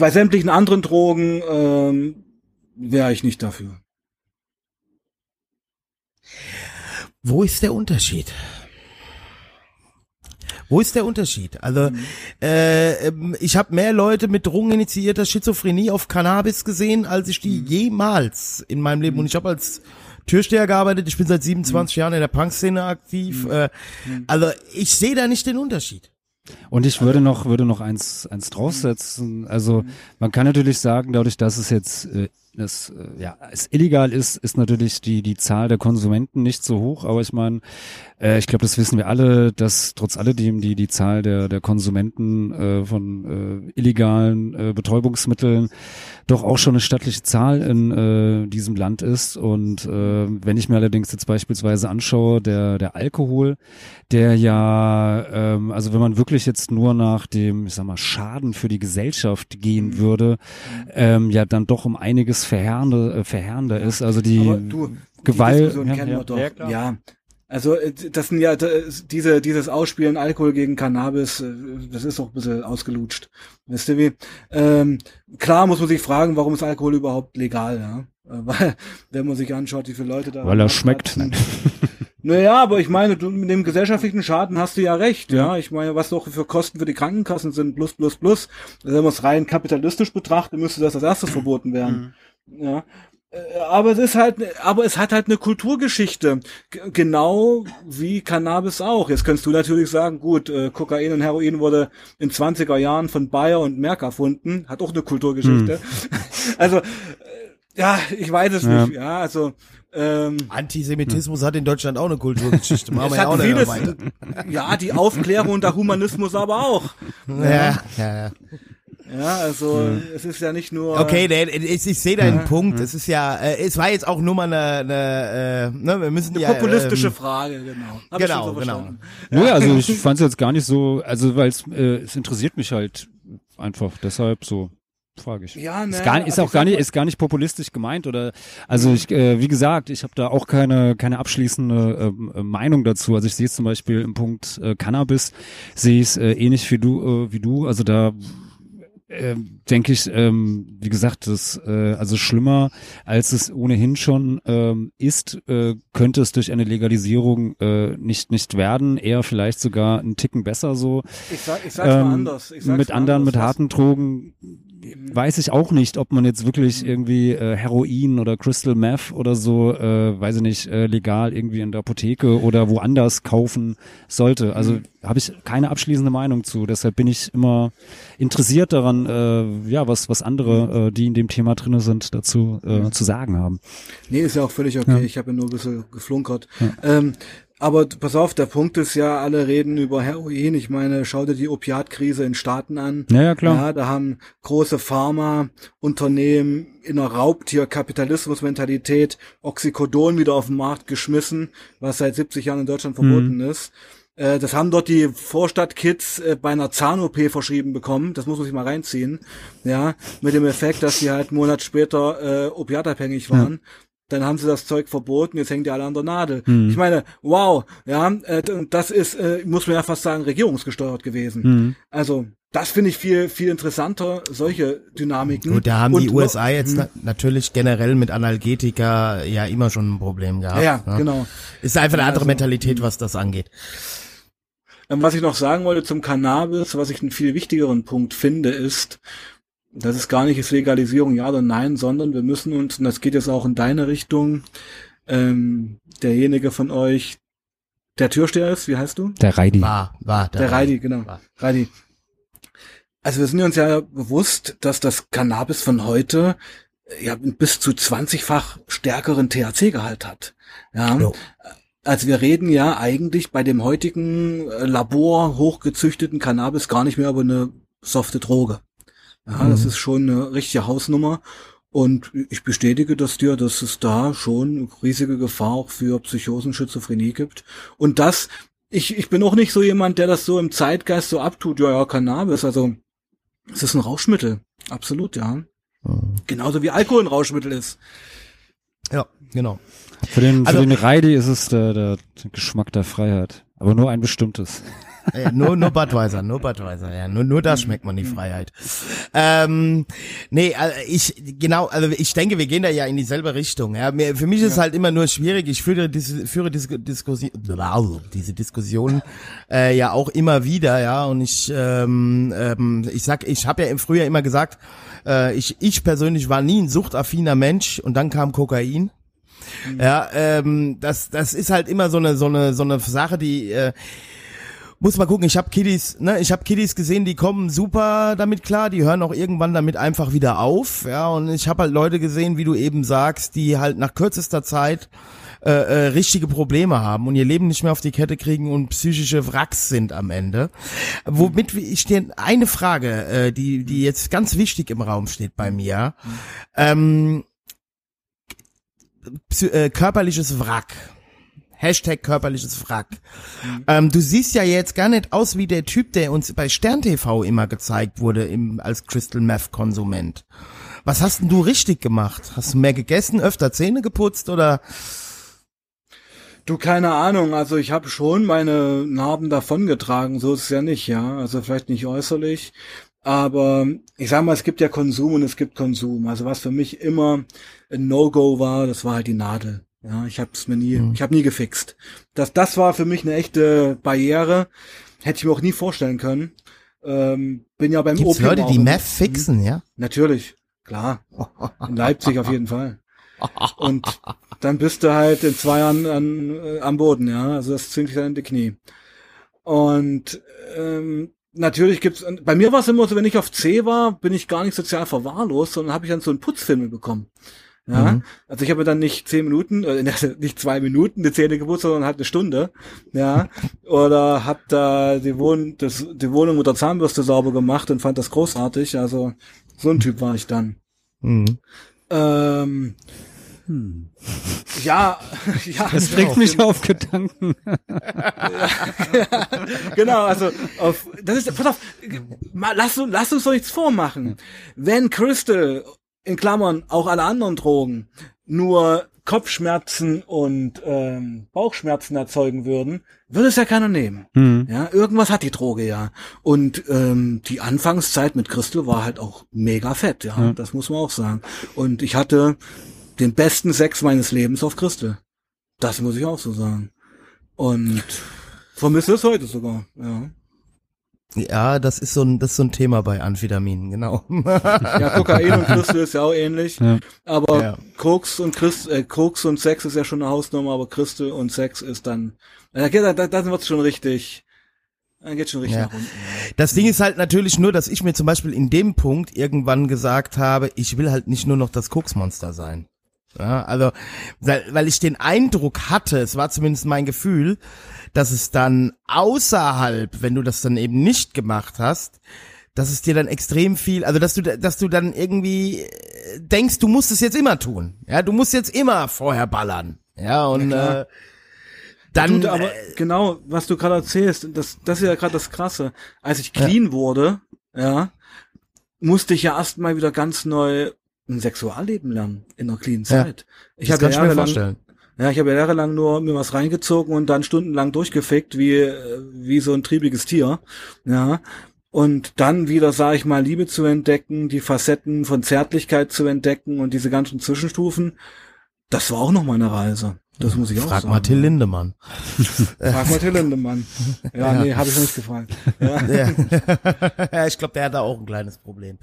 bei sämtlichen anderen Drogen ähm, wäre ich nicht dafür. Wo ist der Unterschied? Wo ist der Unterschied? Also äh, ähm, ich habe mehr Leute mit drogeninitiierter Schizophrenie auf Cannabis gesehen, als ich die jemals in meinem Leben. Und ich habe als Türsteher gearbeitet. Ich bin seit 27 Jahren in der Punkszene aktiv. Äh, also ich sehe da nicht den Unterschied. Und ich würde noch, würde noch eins, eins draufsetzen. Also man kann natürlich sagen, dadurch, dass es jetzt äh, das, äh, ja, es illegal ist, ist natürlich die, die Zahl der Konsumenten nicht so hoch. Aber ich meine, äh, ich glaube, das wissen wir alle, dass trotz alledem die, die Zahl der, der Konsumenten äh, von äh, illegalen äh, Betäubungsmitteln doch auch schon eine stattliche Zahl in äh, diesem Land ist. Und äh, wenn ich mir allerdings jetzt beispielsweise anschaue, der, der Alkohol, der ja, ähm, also wenn man wirklich jetzt nur nach dem, ich sag mal, Schaden für die Gesellschaft gehen würde, ähm, ja dann doch um einiges verheerender, äh, verheerender ist. Also die du, Gewalt. Die ja, kennen ja, wir doch. ja, Ja. Also äh, das sind ja das, diese dieses Ausspielen Alkohol gegen Cannabis, äh, das ist auch ein bisschen ausgelutscht. Weißt du wie? Ähm, klar muss man sich fragen, warum ist Alkohol überhaupt legal, ja? Weil, wenn man sich anschaut, wie viele Leute da. Weil er schmeckt. Naja, aber ich meine, du, mit dem gesellschaftlichen Schaden hast du ja recht, ja. Ich meine, was doch für Kosten für die Krankenkassen sind, plus, plus, plus. Also wenn man es rein kapitalistisch betrachtet, müsste das als erstes verboten werden. Ja. Äh, Aber es ist halt, aber es hat halt eine Kulturgeschichte. G genau wie Cannabis auch. Jetzt kannst du natürlich sagen, gut, äh, Kokain und Heroin wurde in 20er Jahren von Bayer und Merck erfunden. Hat auch eine Kulturgeschichte. also, äh, ja, ich weiß es Ja. nicht. Ja, also, ähm, Antisemitismus hat in Deutschland auch eine Kulturgeschichte. Machen es wir ja auch vieles, ja, die Aufklärung und der Humanismus aber auch. Ja, ja, ja. Ja, also es ist ja nicht nur. Okay, nee, ich, ich sehe deinen Punkt. Es ist ja, äh, es war jetzt auch nur mal eine, eine äh, ne, wir müssen eine ja populistische ähm, Frage, genau. Hab ich genau, schon so genau. verstanden. Nö, also ich fand es jetzt gar nicht so, also weil es äh, es interessiert mich halt einfach, deshalb so frage ich. Ja, ne, ist, gar, ist also auch ich gar nicht, ist gar nicht populistisch gemeint oder also ich, äh, wie gesagt, ich habe da auch keine keine abschließende ähm, äh, Meinung dazu. Also ich sehe es zum Beispiel im Punkt äh, Cannabis sehe ich es äh, ähnlich wie du äh, wie du. Also da ähm, denke ich, ähm, wie gesagt, das äh, also schlimmer als es ohnehin schon ähm, ist, äh, könnte es durch eine Legalisierung äh, nicht nicht werden, eher vielleicht sogar einen Ticken besser so. Ich sag, ich sag's mal Ähm, anders. Ich sag's mit mal anderen, anders. mit harten Drogen weiß ich auch nicht, ob man jetzt wirklich irgendwie äh, Heroin oder Crystal Meth oder so, äh, weiß ich nicht, äh, legal irgendwie in der Apotheke oder woanders kaufen sollte. Also Mhm. habe ich keine abschließende Meinung zu. Deshalb bin ich immer interessiert daran, äh, ja, was was andere, äh, die in dem Thema drinne sind, dazu äh, zu sagen haben. Nee, ist ja auch völlig okay. Ich habe ja nur ein bisschen geflunkert. Ähm, aber pass auf, der Punkt ist ja, alle reden über Heroin. Ich meine, schau dir die Opiatkrise in Staaten an. Ja, ja, klar. Ja, da haben große Pharmaunternehmen in einer Raubtier-Kapitalismus-Mentalität Oxycodon wieder auf den Markt geschmissen, was seit 70 Jahren in Deutschland verboten Mhm. ist. Äh, Das haben dort die Vorstadtkids äh, bei einer Zahn-OP verschrieben bekommen. Das muss man sich mal reinziehen. Ja, mit dem Effekt, dass die halt einen Monat später äh, opiatabhängig waren. Dann haben sie das Zeug verboten, jetzt hängen die alle an der Nadel. Mhm. Ich meine, wow, ja, äh, das ist, äh, muss man ja fast sagen, regierungsgesteuert gewesen. Mhm. Also, das finde ich viel, viel interessanter, solche Dynamiken. Gut, da haben Und die USA jetzt na natürlich generell mit Analgetika ja immer schon ein Problem gehabt. Ja, ne? genau. Ist einfach eine Ja, andere also- Mentalität, was das angeht. Ähm, Was ich noch sagen wollte zum Cannabis, was ich einen viel wichtigeren Punkt finde, ist, das ist gar nicht ist Legalisierung ja oder nein, sondern wir müssen uns, und das geht jetzt auch in deine Richtung, ähm, derjenige von euch, der Türsteher ist, wie heißt du? Der Reidi. War, war. Der Reidi, genau. War. Reidi. Also wir sind uns ja bewusst, dass das Cannabis von heute ja bis zu 20-fach stärkeren THC-Gehalt hat. Ja. Jo. Also wir reden ja eigentlich bei dem heutigen äh, Labor hochgezüchteten Cannabis gar nicht mehr über eine softe Droge. Ja, das ist schon eine richtige Hausnummer. Und ich bestätige das dir, dass es da schon riesige Gefahr auch für Psychosen, Schizophrenie gibt. Und das, ich, ich bin auch nicht so jemand, der das so im Zeitgeist so abtut. Ja, ja, Cannabis, also es ist ein Rauschmittel. Absolut, ja. Genauso wie Alkohol ein Rauschmittel ist. Ja, genau. Für den, für Also- den Reidi ist es der, der Geschmack der Freiheit. Aber nur ein bestimmtes. Äh, nur, nur Budweiser, nur Budweiser, ja. Nur, nur da schmeckt man die Freiheit. Ähm, nee, also ich, genau, also ich denke, wir gehen da ja in dieselbe Richtung. Ja. Mir, für mich ist halt immer nur schwierig, ich führe, diese, führe diese Diskussion, diese Diskussion äh, ja auch immer wieder, ja. Und ich, ähm, ähm, ich sag, ich habe ja im Frühjahr immer gesagt, äh, ich, ich persönlich war nie ein suchtaffiner Mensch und dann kam Kokain. Ja, ähm, das, das ist halt immer so eine, so eine, so eine Sache, die äh, muss mal gucken, ich habe Kiddies, ne, ich habe Kiddies gesehen, die kommen super damit klar, die hören auch irgendwann damit einfach wieder auf, ja, und ich habe halt Leute gesehen, wie du eben sagst, die halt nach kürzester Zeit äh, äh, richtige Probleme haben und ihr Leben nicht mehr auf die Kette kriegen und psychische Wracks sind am Ende. Womit ich dir eine Frage, äh, die die jetzt ganz wichtig im Raum steht bei mir. Ähm, psy- äh, körperliches Wrack. Hashtag körperliches Wrack. Ähm, du siehst ja jetzt gar nicht aus wie der Typ, der uns bei Stern TV immer gezeigt wurde im, als Crystal Meth Konsument. Was hast denn du richtig gemacht? Hast du mehr gegessen, öfter Zähne geputzt oder? Du, keine Ahnung, also ich habe schon meine Narben davongetragen, so ist es ja nicht, ja. Also vielleicht nicht äußerlich, aber ich sag mal, es gibt ja Konsum und es gibt Konsum. Also was für mich immer ein No-Go war, das war halt die Nadel. Ja, ich habe es mir nie, ich habe nie gefixt. Das, das war für mich eine echte Barriere. Hätte ich mir auch nie vorstellen können. Ähm, bin ja beim Gibt's Opium Leute, die Meth fixen, ja? Natürlich, klar. In Leipzig auf jeden Fall. Und dann bist du halt in zwei Jahren an, äh, am Boden, ja. Also das zwingt dich dann in die Knie. Und ähm, natürlich gibt's. Bei mir war es immer so, wenn ich auf C war, bin ich gar nicht sozial verwahrlost, sondern habe ich dann so einen Putzfilm bekommen. Ja, Mhm. also ich habe dann nicht zehn Minuten, äh, nicht zwei Minuten die Zähne geputzt, sondern halt eine Stunde, ja, oder hab da die, Wohn das, die Wohnung mit der Zahnbürste sauber gemacht und fand das großartig, also so ein Typ war ich dann. Mhm. Ähm, ja, ja, Das bringt mich auf Gedanken. genau, also auf, das ist, pass auf, lass, uns- lass uns doch nichts vormachen. Wenn Crystal, in Klammern auch alle anderen Drogen, nur Kopfschmerzen und ähm, Bauchschmerzen erzeugen würden, würde es ja keiner nehmen. Hm. Ja, irgendwas hat die Droge ja. Und ähm, die Anfangszeit mit Crystal war halt auch mega fett, ja, das muss man auch sagen. Und ich hatte den besten Sex meines Lebens auf Crystal. Das muss ich auch so sagen. Und vermisse es heute sogar, ja. Ja, das ist so ein, das ist so ein Thema bei Amphetaminen, genau. Ja, Kokain und Crystal ist ja auch ähnlich. Ja. Aber Ja. Koks und Christ, äh, Koks und Sex ist ja schon eine Hausnummer, aber Crystal und Sex ist dann, da, geht- da, da wird's schon richtig, dann geht schon richtig Ja. nach unten. Das Ding ist halt natürlich nur, dass ich mir zum Beispiel in dem Punkt irgendwann gesagt habe, ich will halt nicht nur noch das Koksmonster sein. Ja, also, weil, weil ich den Eindruck hatte, es war zumindest mein Gefühl, dass es dann außerhalb, wenn du das dann eben nicht gemacht hast, dass es dir dann extrem viel, also dass du, dass du dann irgendwie äh, denkst, du musst es jetzt immer tun. Ja, du musst jetzt immer vorher ballern. Ja, und klar. äh, dann, Dann, aber äh, genau, was du gerade erzählst, das, das ist ja gerade das Krasse. Als ich clean wurde, ja, musste ich ja erstmal wieder ganz neu ein Sexualleben lernen in der clean Ja. Zeit. Ich habe kann ja jahrelang, vorstellen. Ja, ich habe ja jahrelang nur mir was reingezogen und dann stundenlang durchgefickt wie äh, wie so ein triebiges Tier, ja. Und dann wieder, sage ich mal, Liebe zu entdecken, die Facetten von Zärtlichkeit zu entdecken und diese ganzen Zwischenstufen, das war auch noch mal eine Reise. Das muss ich auch Frag sagen. mal Till Lindemann. Frag mal Till Lindemann. Ja, nee, habe ich noch nicht gefragt. Ja. Ja. ja, ich glaube, der hat da auch ein kleines Problem.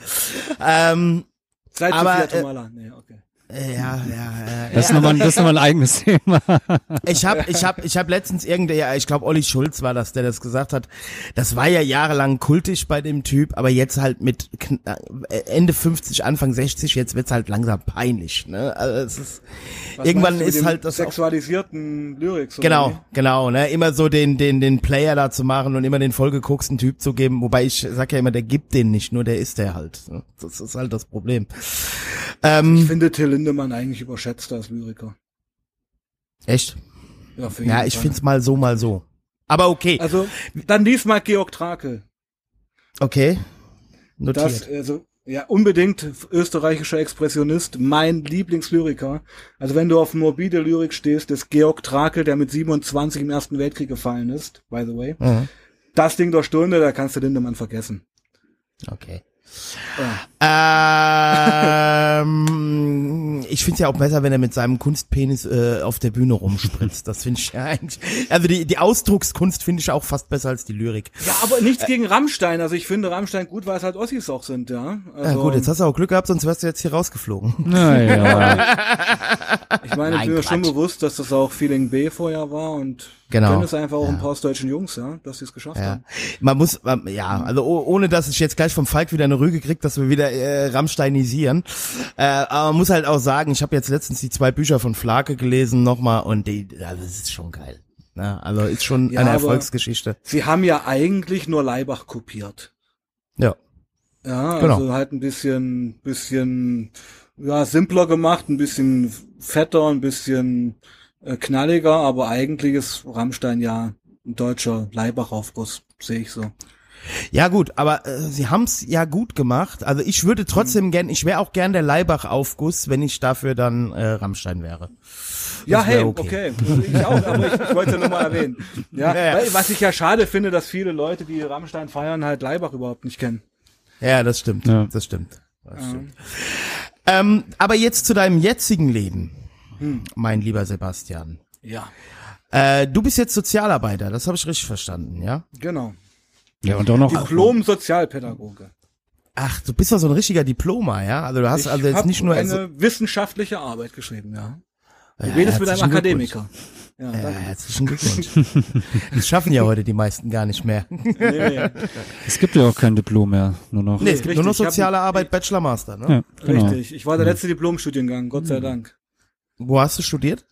Ähm, Seid Aber, Sophia äh, Tomala. Nee, okay. Ja, ja, ja. Das ist nochmal, das ist nochmal ein eigenes Thema. Ich habe ich hab, ich hab letztens irgendein, ich glaube Olli Schulz war das, der das gesagt hat. Das war ja jahrelang kultisch bei dem Typ, aber jetzt halt mit äh, Ende 50, Anfang 60, jetzt wird's halt langsam peinlich. Ne? Also es ist, Was irgendwann meinst du mit ist dem halt das auch, sexualisierten Lyrics. oder Genau, genau, ne? Immer so den, den, den Player da zu machen und immer den vollgegucksten Typ zu geben, wobei ich sag ja immer, der gibt den nicht, nur der ist der halt. ne? Das ist halt das Problem. Ich Ähm, finde Till Lindemann eigentlich überschätzt als Lyriker. echt? Ja, Ja, ich find's mal so, mal so. Aber okay, Also, dann lies mal Georg Trakel. okay. Notiert. Das, also, ja, unbedingt österreichischer Expressionist, mein Lieblingslyriker. Also, wenn du auf morbide Lyrik stehst, ist Georg Trakel, der mit 27 im Ersten Weltkrieg gefallen ist, by the way. Mhm. Das Ding der Stunde, da kannst du Lindemann vergessen. Okay. Ähm, ich finde es ja auch besser, wenn er mit seinem Kunstpenis äh, auf der Bühne rumspritzt. Das finde ich ja eigentlich. Also die, die Ausdruckskunst finde ich auch fast besser als die Lyrik. Ja, aber nichts gegen Rammstein. Also, ich finde Rammstein gut, weil es halt Ossis auch sind, ja. Also, Ja, gut, jetzt hast du auch Glück gehabt, sonst wärst du jetzt hier rausgeflogen. Naja. Ich meine, ich bin mir schon bewusst, dass das auch Feeling B vorher war und Genau. können es einfach auch ein paar deutschen Jungs, ja, dass sie es geschafft Ja. haben. Man muss, man, ja, also oh, ohne dass ich jetzt gleich vom Falk wieder eine Rüge krieg, dass wir wieder äh, Rammsteinisieren. Äh, aber man muss halt auch sagen, ich habe jetzt letztens die zwei Bücher von Flake gelesen nochmal und die, also das ist schon geil. Ne? Also ist schon Ja, eine Erfolgsgeschichte. Sie haben ja eigentlich nur Leibach kopiert. Ja. Ja, Genau. also halt ein bisschen, bisschen, ja, simpler gemacht, ein bisschen fetter, ein bisschen äh, knalliger, aber eigentlich ist Rammstein ja ein deutscher Leibach-Aufguss, sehe ich so. Ja gut, aber äh, sie haben's ja gut gemacht. Also ich würde trotzdem gern, ich wäre auch gern der Leibach-Aufguss, wenn ich dafür dann äh, Rammstein wäre. Ja, wär hey, okay. okay. Ich auch, aber ich, ich wollte es nur mal erwähnen. Ja, Ja, ja. Weil, was ich ja schade finde, dass viele Leute, die Rammstein feiern, halt Leibach überhaupt nicht kennen. Ja, das stimmt. Ja. Das stimmt. Das stimmt. Ähm, aber jetzt zu deinem jetzigen Leben, mein lieber Sebastian. Ja, Äh, du bist jetzt Sozialarbeiter, das habe ich richtig verstanden, ja? genau. Ja, und auch noch. Diplom-Sozialpädagoge. Ach, du bist doch so ein richtiger Diploma, ja? Also du hast Ich also jetzt hab nicht nur eine also, wissenschaftliche Arbeit geschrieben, ja. Du Ja, redest mit einem Akademiker. Ja, ja, danke. herzlichen Glückwunsch. das schaffen ja heute die meisten gar nicht mehr. Nee, nee. Es gibt ja auch kein Diplom mehr, nur noch. Nee, nur noch richtig. Ich hab- soziale Arbeit, Bachelor, Master, ne? Ja, genau. Richtig. Ich war der letzte Diplomstudiengang, Gott sei Dank. Wo hast du studiert?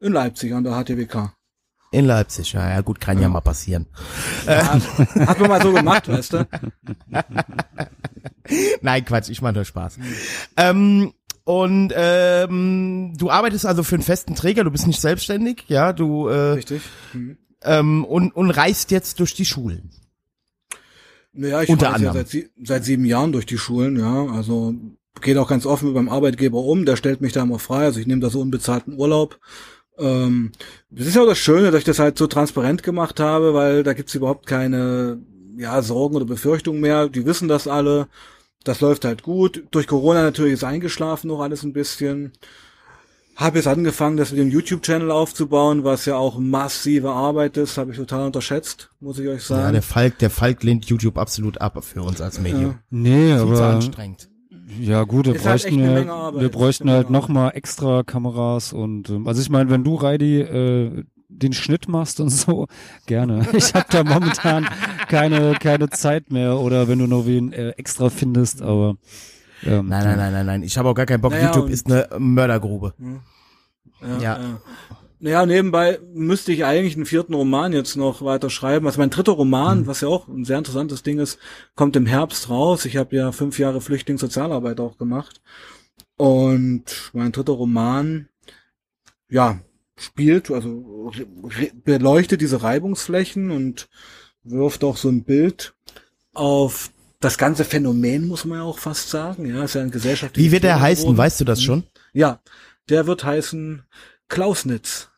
In Leipzig an der HTWK. In Leipzig, ja, ja gut, kann ja mal passieren. Ja, hat man mal so gemacht, weißt du? Nein, Quatsch, ich mache nur Spaß. Ähm, und ähm, du arbeitest also für einen festen Träger, du bist nicht selbstständig, ja, du äh, Richtig. Mhm. ähm, und, und reist jetzt durch die Schulen. Naja, ich Unter ja seit, sie- seit sieben Jahren durch die Schulen, ja. Also geht auch ganz offen mit meinem Arbeitgeber um, der stellt mich da immer frei, also ich nehme da so unbezahlten Urlaub. Ähm, das ist ja auch das Schöne, dass ich das halt so transparent gemacht habe, weil da gibt's überhaupt keine ja, Sorgen oder Befürchtungen mehr. Die wissen das alle. Das läuft halt gut. Durch Corona natürlich ist eingeschlafen noch alles ein bisschen. Habe jetzt angefangen, das mit dem YouTube-Channel aufzubauen, was ja auch massive Arbeit ist, habe ich total unterschätzt, muss ich euch sagen. Ja, der Falk, der Falk lehnt YouTube absolut ab für uns als Medium. Nee, Viel zu aber anstrengend. Ja gut, wir Ist halt echt bräuchten, Menge Arbeit. wir bräuchten halt Menge noch mal extra Kameras und ähm, also ich meine, wenn du Reidi äh, den Schnitt machst und so, gerne. Ich habe da momentan keine keine Zeit mehr oder wenn du noch wen äh, extra findest, aber ähm, Nein, nein, nein, nein, nein. Ich habe auch gar keinen Bock. Naja, YouTube ist eine Mördergrube. Ja. Ja. ja. Naja, nebenbei müsste ich eigentlich einen vierten Roman jetzt noch weiter schreiben. Also mein dritter Roman, was ja auch ein sehr interessantes Ding ist, kommt im Herbst raus. Ich habe ja fünf Jahre Flüchtlingssozialarbeit auch gemacht. Und mein dritter Roman, ja, spielt, also beleuchtet diese Reibungsflächen und wirft auch so ein Bild auf das ganze Phänomen, muss man ja auch fast sagen. Ja, ist ja ein gesellschaftliches Wie wird der heißen? Weißt du das schon? Ja, der wird heißen Klausnitz.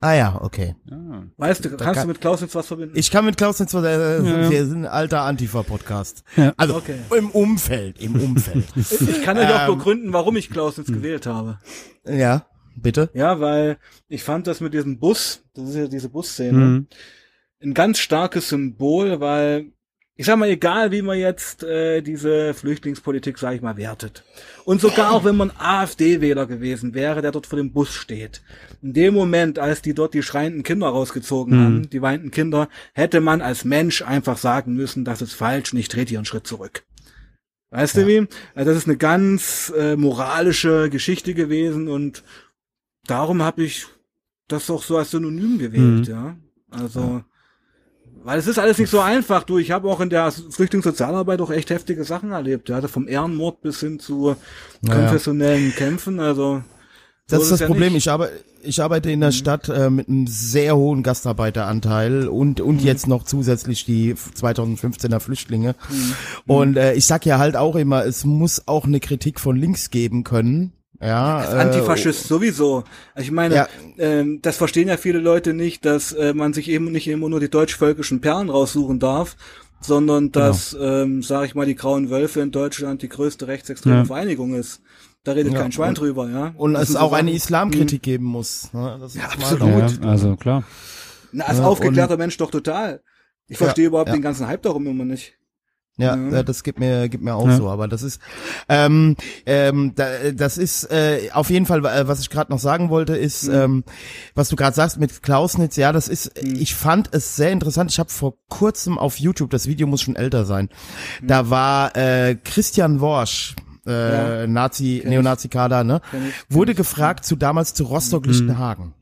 Ah ja, okay. ah. Weißt du, kannst kann- du mit Klausnitz was verbinden? Ich kann mit Klaus nicht so, äh, Ja. wir sind ein alter Antifa-Podcast. Ja. Also Okay. im Umfeld, im Umfeld. Ich kann euch auch Ähm. begründen, warum ich Klausnitz gewählt habe. ja, bitte. Ja, weil ich fand das mit diesem Bus, das ist ja diese Busszene, Mhm. ein ganz starkes Symbol, weil ich sag mal, egal wie man jetzt äh, diese Flüchtlingspolitik, sag ich mal, wertet. Und sogar auch wenn man AfD-Wähler gewesen wäre, der dort vor dem Bus steht. In dem Moment, als die dort die schreienden Kinder rausgezogen Mhm. haben, die weinenden Kinder, hätte man als Mensch einfach sagen müssen, das ist falsch, nicht dreht ihr einen Schritt zurück. Weißt du wie? Also das ist eine ganz äh, moralische Geschichte gewesen und darum habe ich das auch so als Synonym gewählt, Mhm. ja. Also, weil es ist alles nicht so einfach. Du, ich habe auch in der Flüchtlingssozialarbeit auch echt heftige Sachen erlebt. Ja, also vom Ehrenmord bis hin zu konfessionellen Kämpfen. Also Das ist das ja Problem. nicht. Ich, arbe ich arbeite in der Stadt äh, mit einem sehr hohen Gastarbeiteranteil und und jetzt noch zusätzlich die 2015er Flüchtlinge. Und äh, ich sag ja halt auch immer, es muss auch eine Kritik von links geben können. Ja, Als äh, Antifaschist sowieso. Ich meine, Ja. ähm, das verstehen ja viele Leute nicht, dass äh, man sich eben nicht immer nur die deutsch-völkischen Perlen raussuchen darf, sondern dass, ähm, sage ich mal, die Grauen Wölfe in Deutschland die größte rechtsextreme Ja. Vereinigung ist. Da redet Ja, kein Schwein und- drüber, ja. und Das es sind so auch eine Islamkritik geben muss. Ne? Das ist Ja, absolut. also klar. Na, als Ja, aufgeklärter Mensch doch total. Ich verstehe Ja, überhaupt ja. den ganzen Hype darum immer nicht. Ja, Ja. ja, das gibt mir gibt mir auch Ja. so, aber das ist ähm, ähm, da, das ist äh, auf jeden Fall, äh, was ich gerade noch sagen wollte, ist, ähm, was du gerade sagst mit Klausnitz. Ja, das ist, ich fand es sehr interessant. Ich habe vor kurzem auf YouTube, das Video muss schon älter sein, da war äh, Christian Worsch. Äh, Ja. Nazi, Neonazi-Kader, ne? Ich, Wurde gefragt zu damals zu Rostock-Lichtenhagen.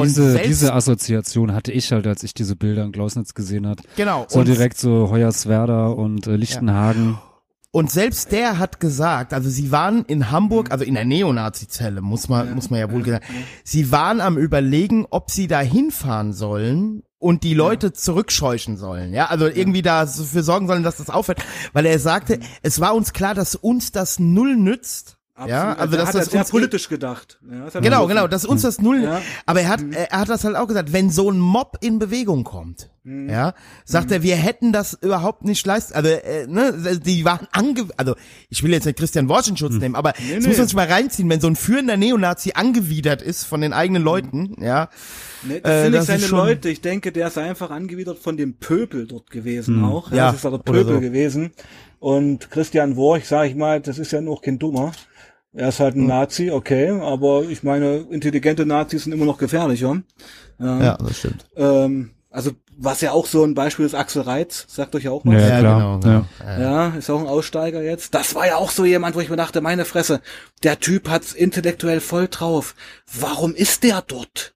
Und Diese, diese Assoziation hatte ich halt, als ich diese Bilder in Glausnitz gesehen hat. Genau. So und- direkt so Hoyerswerda und äh, Lichtenhagen. Und selbst der hat gesagt, also sie waren in. Hamburg, also in der Neonazi-Zelle, muss man, muss man ja wohl gesagt, sie waren am überlegen, ob sie da hinfahren sollen und die Leute zurückscheuchen sollen, ja, also irgendwie dafür sorgen sollen, dass das aufhört, weil er sagte, es war uns klar, dass uns das null nützt, ja, Absolut. also Da dass hat er das sehr uns politisch gedacht. Ja, das hat er Genau, genau, dass uns das null, Ja. Mhm. aber er hat, er hat das halt auch gesagt, wenn so ein Mob in Bewegung kommt, Mhm. ja, sagt er, wir hätten das überhaupt nicht leisten, also, äh, ne, die waren ange, also, ich will jetzt nicht Christian Worsch in Schutz nehmen, aber das Mhm. nee. muss man sich mal reinziehen, wenn so ein führender Neonazi angewidert ist von den eigenen Leuten, ja, Nee, das Äh, sind das nicht seine Leute. Ich denke, der ist einfach angewidert von dem Pöbel dort gewesen auch. Ja, Ja, das ist oder Pöbel so. gewesen. Und Christian Worch, sag ich mal, das ist ja noch kein Dummer. Er ist halt Hm. ein Nazi, okay, aber ich meine, intelligente Nazis sind immer noch gefährlicher. Ja. ja, das stimmt. Ähm, also, was ja auch so ein Beispiel ist, Axel Reitz, sagt euch ja auch was. Ja, Ja, klar. genau, genau. Ja. Ja, ist auch ein Aussteiger jetzt. Das war ja auch so jemand, wo ich mir dachte, meine Fresse, der Typ hat's intellektuell voll drauf. Warum ist der dort?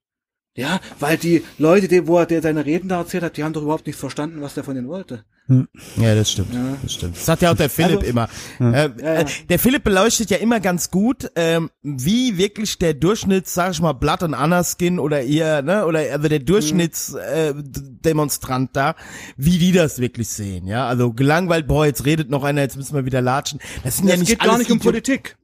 Ja, weil die Leute, die, wo er der seine Reden da erzählt hat, die haben doch überhaupt nicht verstanden, was der von denen wollte. Ja, das stimmt. Das stimmt. Das sagt ja auch der Philipp Also- immer. Äh, Ja, ja. äh, Der Philipp beleuchtet ja immer ganz gut, ähm, wie wirklich der Durchschnitts, sag ich mal, Blatt und Anna-Skin oder ihr, ne, oder also der Durchschnittsdemonstrant äh, D- Demonstrant da, wie die das wirklich sehen, ja. Also gelangweilt, boah, jetzt redet noch einer, jetzt müssen wir wieder latschen. Das sind ja Es nicht geht alles gar nicht um. Politik.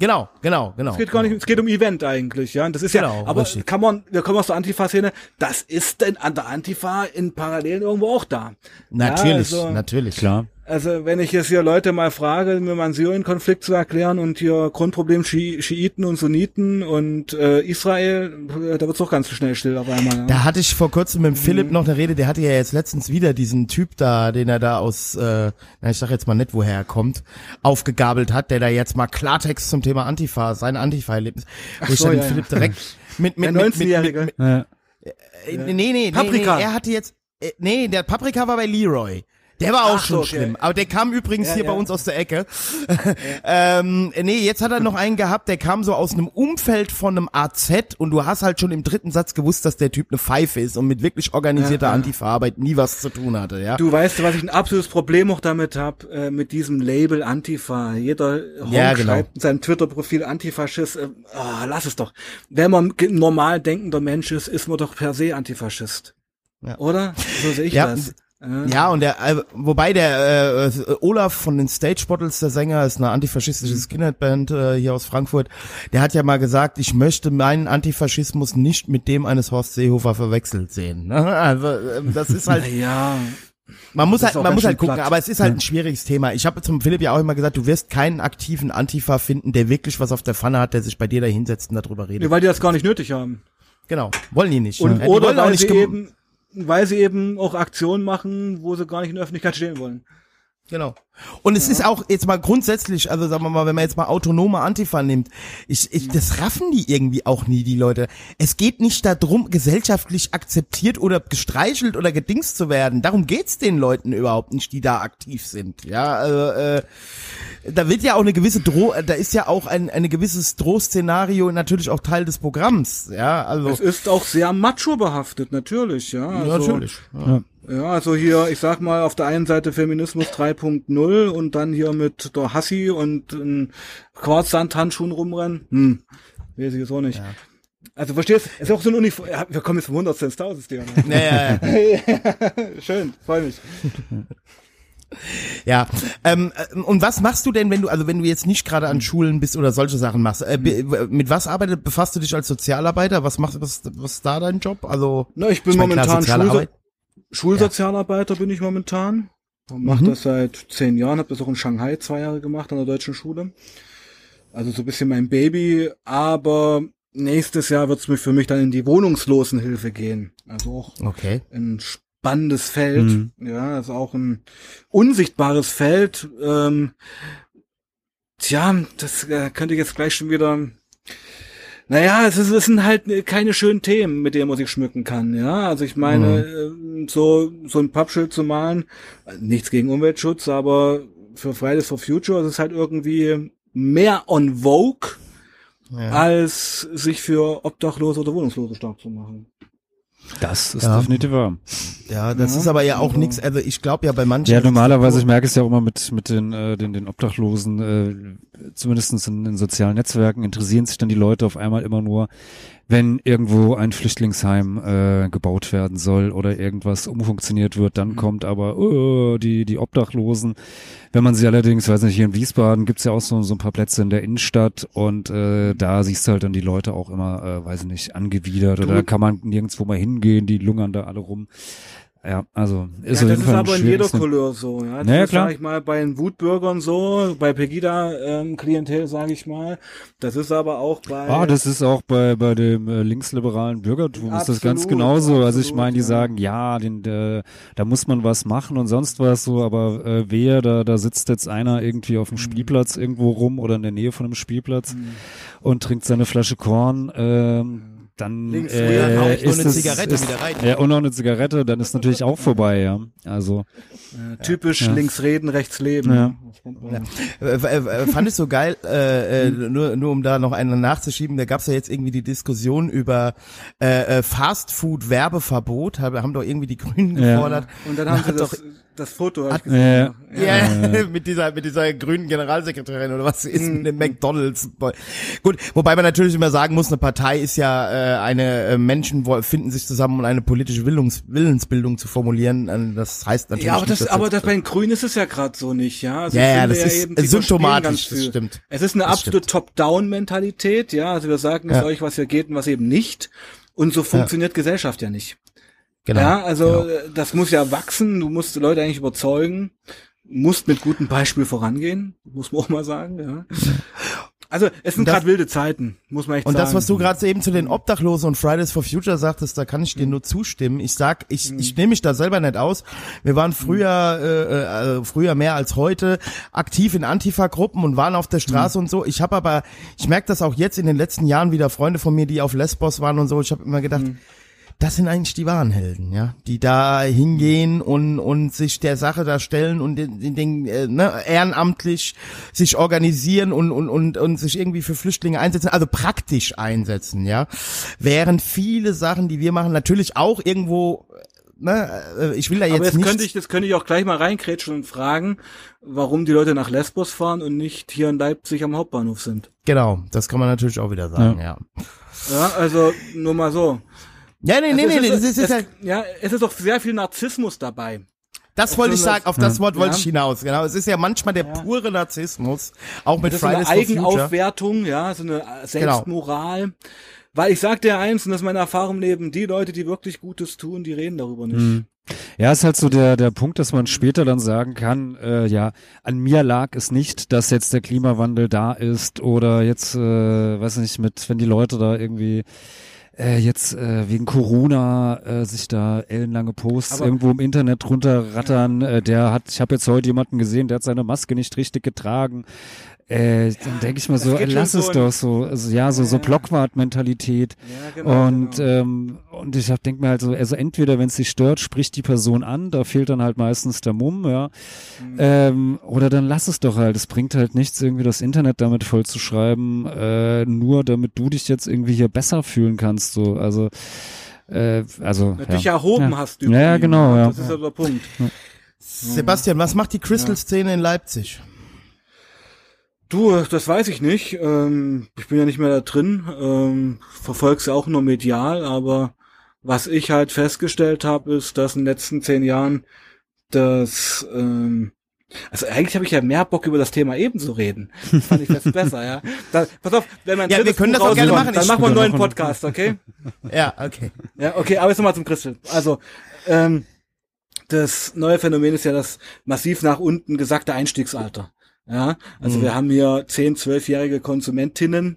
Genau, genau, genau. Es geht gar nicht, es geht um Event eigentlich, ja. Und das ist Genau, ja, aber richtig. kann man, wir kommen aus der Antifa-Szene, das ist denn an der Antifa in Parallelen irgendwo auch da. Natürlich, ja, also, natürlich. Klar. Also wenn ich jetzt hier Leute mal frage, mir mal einen Syrien-Konflikt zu erklären und hier Grundproblem Schi Schiiten und Sunniten und äh, Israel, äh, da wird's doch ganz schnell still auf einmal. Ja. Da hatte ich vor kurzem mit dem Mhm. Philipp noch eine Rede, der hatte ja jetzt letztens wieder diesen Typ da, den er da aus, äh, na, ich sag jetzt mal nicht, woher er kommt, aufgegabelt hat, der da jetzt mal Klartext zum Thema Antifa, sein Antifa-Erlebnis, wo ich so, dann den ja, ja. Philipp direkt mit, mit, Der mit, mit, mit, 19-Jährige. Ja. äh, nee, nee, nee, Paprika. nee, er hatte jetzt, äh, nee, der Paprika war bei Leroy. Der war auch Ach schon okay. schlimm. Aber der kam übrigens Ja, hier ja. bei uns aus der Ecke. ähm, nee, jetzt hat er noch einen gehabt, der kam so aus einem Umfeld von einem AZ und du hast halt schon im dritten Satz gewusst, dass der Typ eine Pfeife ist und mit wirklich organisierter Ja, ja. Antifa-Arbeit nie was zu tun hatte, ja. Du weißt, was ich ein absolutes Problem auch damit habe, äh, mit diesem Label Antifa. Jeder Honk Ja, genau. schreibt in seinem Twitter-Profil Antifaschist. Äh, ah, lass es doch. Wenn man normal denkender Mensch ist, ist man doch per se Antifaschist. Ja. Oder? So sehe ich Ja, das. Äh, Ja, und der, äh, wobei der äh, Olaf von den Stage Bottles, der Sänger, ist eine antifaschistische Mhm. Skinhead-Band äh, hier aus Frankfurt, der hat ja mal gesagt, ich möchte meinen Antifaschismus nicht mit dem eines Horst Seehofer verwechselt sehen. Ne? Also ähm, das ist halt, ja. man muss halt, man muss halt gucken, platt. aber es ist halt ein schwieriges Thema. Ich habe zum Philipp ja auch immer gesagt, du wirst keinen aktiven Antifa finden, der wirklich was auf der Pfanne hat, der sich bei dir da hinsetzt und darüber redet. Nee, weil die das gar nicht nötig haben. Genau, wollen die nicht. Und, Ja, die oder wollen auch nicht eben, weil sie eben auch Aktionen machen, wo sie gar nicht in der Öffentlichkeit stehen wollen. Genau. Und es ist auch jetzt mal grundsätzlich, also sagen wir mal, wenn man jetzt mal autonome Antifa nimmt, ich, ich, das raffen die irgendwie auch nie, die Leute. Es geht nicht darum, gesellschaftlich akzeptiert oder gestreichelt oder gedingst zu werden. Darum geht's den Leuten überhaupt nicht, die da aktiv sind. Ja, also, äh, da wird ja auch eine gewisse Droh, da ist ja auch ein, ein gewisses Drohszenario natürlich auch Teil des Programms. Ja, also. Es ist auch sehr macho behaftet, natürlich, ja. Also, natürlich. Ja. Ja, also hier, ich sag mal, auf der einen Seite Feminismus 3.0 und dann hier mit der Hassi und ähm, Quarzsandhandschuhen rumrennen. Hm, weiß ich jetzt auch nicht. Ja. Also verstehst du, es ist auch so ein Uniform. Ja, wir kommen jetzt vom Hundertste ins Tausendste. Naja, Schön, freue mich. Ja, ähm, äh, und was machst du denn, wenn du, also wenn du jetzt nicht gerade an Schulen bist oder solche Sachen machst? Äh, mit was arbeitet, befasst du dich als Sozialarbeiter? Was machst was, was ist da dein Job? Also Na, ich bin ich mein, klar, momentan soziale Schulso Arbeit. Schulsozialarbeiter bin ich momentan. Mache Mhm. das seit zehn Jahren, habe das auch in Shanghai zwei Jahre gemacht an der deutschen Schule. Also so ein bisschen mein Baby, aber nächstes Jahr wird es für mich dann in die Wohnungslosenhilfe gehen. Also auch Okay. ein spannendes Feld. Mhm. Ja, also auch ein unsichtbares Feld. Ähm, tja, das äh, könnte ich jetzt gleich schon wieder. Naja, es, ist, es sind halt keine schönen Themen, mit denen man sich schmücken kann. Ja, also ich meine, ähm, so so ein Pappschild zu malen, äh, nichts gegen Umweltschutz, aber für Fridays for Future ist es halt irgendwie mehr on Vogue, Ja. als sich für Obdachlose oder Wohnungslose stark zu machen. Das ist Ja. definitiv wahr. Ja, das Ja, ist aber ja auch also- nichts, also ich glaube ja bei manchen. Ja, normalerweise, ich merke es ja auch immer mit, mit den, äh, den, den Obdachlosen, äh, zumindest in, in sozialen Netzwerken, interessieren sich dann die Leute auf einmal immer nur, wenn irgendwo ein Flüchtlingsheim äh, gebaut werden soll oder irgendwas umfunktioniert wird, Mhm. dann kommt aber oh, die, die Obdachlosen. Wenn man sie allerdings, weiß nicht, hier in Wiesbaden gibt's ja auch so, so ein paar Plätze in der Innenstadt und äh, da siehst du halt dann die Leute auch immer, äh, weiß nicht, angewidert oder da kann man nirgendwo mal hingehen, die lungern da alle rum. Ja, also ist ja, das ist aber in jeder Couleur so. Ja, das Naja, ist, klar. sag ich mal, bei den Wutbürgern so, bei Pegida-Klientel, sage ich mal. Das ist aber auch bei... Ah, das ist auch bei, bei dem äh, linksliberalen Bürgertum ist das ganz Absolut, genauso. also ich absolut, meine, die ja. sagen, ja, den, äh, da muss man was machen und sonst was so, aber äh, wehe, da, da sitzt jetzt einer irgendwie auf dem Mhm. Spielplatz irgendwo rum oder in der Nähe von einem Spielplatz und trinkt seine Flasche Korn, ähm, dann Links, äh, ja, noch ist eine es, Zigarette ist, wieder rein. Ja, und noch eine Zigarette, dann ist natürlich auch vorbei, ja. Also, äh, typisch Ja. links reden, rechts leben. Ja. Man. Äh, äh, äh, fand ich so geil, äh, äh, nur, nur um da noch einen nachzuschieben, da gab's ja jetzt irgendwie die Diskussion über äh, äh, Fastfood-Werbeverbot, haben, haben doch irgendwie die Grünen Ja. gefordert. Und dann haben sie doch- das Foto hat- gesehen. Ja, mit dieser mit dieser grünen Generalsekretärin oder was ist mit dem McDonalds. Gut, wobei man natürlich immer sagen muss, eine Partei ist ja äh, eine äh, Menschen wo- finden sich zusammen, um eine politische Willens, Willensbildung zu formulieren. Äh, Das heißt natürlich Ja, aber nicht, das, aber das bei den Grünen ist es ja gerade so nicht, ja. Also Ja, ja, das ist eben, symptomatisch, das stimmt. Es ist eine Das absolute Top-Down-Mentalität, ja. Also wir sagen Ja. es euch, was hier geht und was eben nicht. Und so funktioniert Gesellschaft ja nicht. Genau. Ja, also genau. äh, das muss ja wachsen, du musst die Leute eigentlich überzeugen, musst mit gutem Beispiel vorangehen, muss man auch mal sagen, ja. Also es sind Und gerade wilde Zeiten, muss man echt Und sagen. das, was du gerade eben zu den Obdachlosen und Fridays for Future sagtest, da kann ich dir nur zustimmen. Ich sag, ich, ich nehme mich da selber nicht aus. Wir waren früher, äh, äh, früher mehr als heute aktiv in Antifa-Gruppen und waren auf der Straße und so. Ich habe aber, ich merke das auch jetzt in den letzten Jahren wieder Freunde von mir, die auf Lesbos waren und so. Ich habe immer gedacht, das sind eigentlich die wahren Helden, ja, die da hingehen und und sich der Sache da stellen und den, den, äh, ne, ehrenamtlich sich organisieren und und und und sich irgendwie für Flüchtlinge einsetzen, also praktisch einsetzen, ja, während viele Sachen, die wir machen, natürlich auch irgendwo Ne, äh, ich will da Aber jetzt jetzt nicht. könnte ich, das könnte ich auch gleich mal reinkrätschen und fragen, warum die Leute nach Lesbos fahren und nicht hier in Leipzig am Hauptbahnhof sind. genau, das kann man natürlich auch wieder sagen, ja. Ja, also nur mal so. Ja, nee, nee, Also nee, nee, es ist, es, ist halt, ja, es ist auch sehr viel Narzissmus dabei. das wollte ich so eine- sagen, auf das Wort wollte Ja. ich hinaus, genau. Es ist ja manchmal der pure Narzissmus, auch mit Das ist eine Fridays for Future. Genau. Eigenaufwertung, ja, so eine Selbstmoral. Weil ich sag dir eins, und das ist meine Erfahrung im Leben, die Leute, die wirklich Gutes tun, die reden darüber nicht. Mhm. Ja, ist halt so der, der Punkt, dass man später dann sagen kann, äh, ja, an mir lag es nicht, dass jetzt der Klimawandel da ist oder jetzt, äh, weiß nicht, mit, wenn die Leute da irgendwie äh, jetzt äh, wegen Corona äh, sich da ellenlange Posts Aber- irgendwo im Internet runterrattern. Äh, der hat, ich habe jetzt heute jemanden gesehen, der hat seine Maske nicht richtig getragen. Äh, dann denke ich mal so, äh, lass so es in- doch so, also ja, so so. Blockwart-Mentalität. Ja, genau, und genau. ähm, und ich hab, denk mir halt so, also entweder wenn es dich stört, spricht die Person an, da fehlt dann halt meistens der Mumm, ja. Mhm. Ähm, oder dann lass es doch halt. Es bringt halt nichts, irgendwie das Internet damit voll zu schreiben, äh, nur damit du dich jetzt irgendwie hier besser fühlen kannst. So, also äh, also ja. dich erhoben ja. hast über ja, genau, ja. Das ist ja der Punkt. Sebastian, was macht die Crystal-Szene in Leipzig? Du, das weiß ich nicht. Ähm, ich bin ja nicht mehr da drin. Ähm, verfolg's ja auch nur medial, aber was ich halt festgestellt habe, ist, dass in den letzten zehn Jahren das ähm, also eigentlich habe ich ja mehr Bock über das Thema eben zu reden. Das fand ich jetzt besser, ja. Da, pass auf, wenn mein Ja, wir können Buch das auch gerne machen. Dann machen wir einen neuen. Podcast, okay? Ja, okay. Ja, okay, aber jetzt nochmal zum Christel. Also, ähm, das neue Phänomen ist ja das massiv nach unten gesagte Einstiegsalter. Ja, also wir haben hier 10, 12-jährige Konsumentinnen,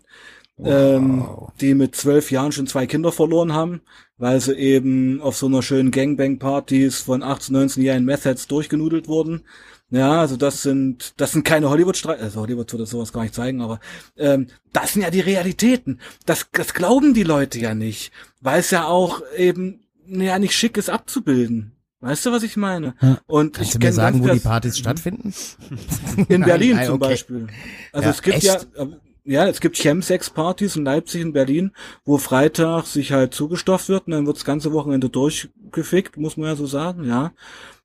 ähm, die mit zwölf Jahren schon zwei Kinder verloren haben, weil sie eben auf so einer schönen Gangbang-Partys von 18, 19-jährigen Methods durchgenudelt wurden. Ja, also das sind, das sind keine Hollywood-Streifen, also Hollywood würde sowas gar nicht zeigen, aber ähm, das sind ja die Realitäten. Das, das glauben die Leute ja nicht, weil es ja auch eben ja nicht schick ist abzubilden. Weißt du, was ich meine? Und Kannst ich du mir sagen, wo die Partys stattfinden? in Berlin nein, zum okay. Beispiel. Also Ja, es gibt echt? ja, äh, ja, es gibt Chemsex-Partys in Leipzig, in Berlin, wo Freitag sich halt zugestofft wird und dann wird das ganze Wochenende durchgefickt, muss man ja so sagen, ja.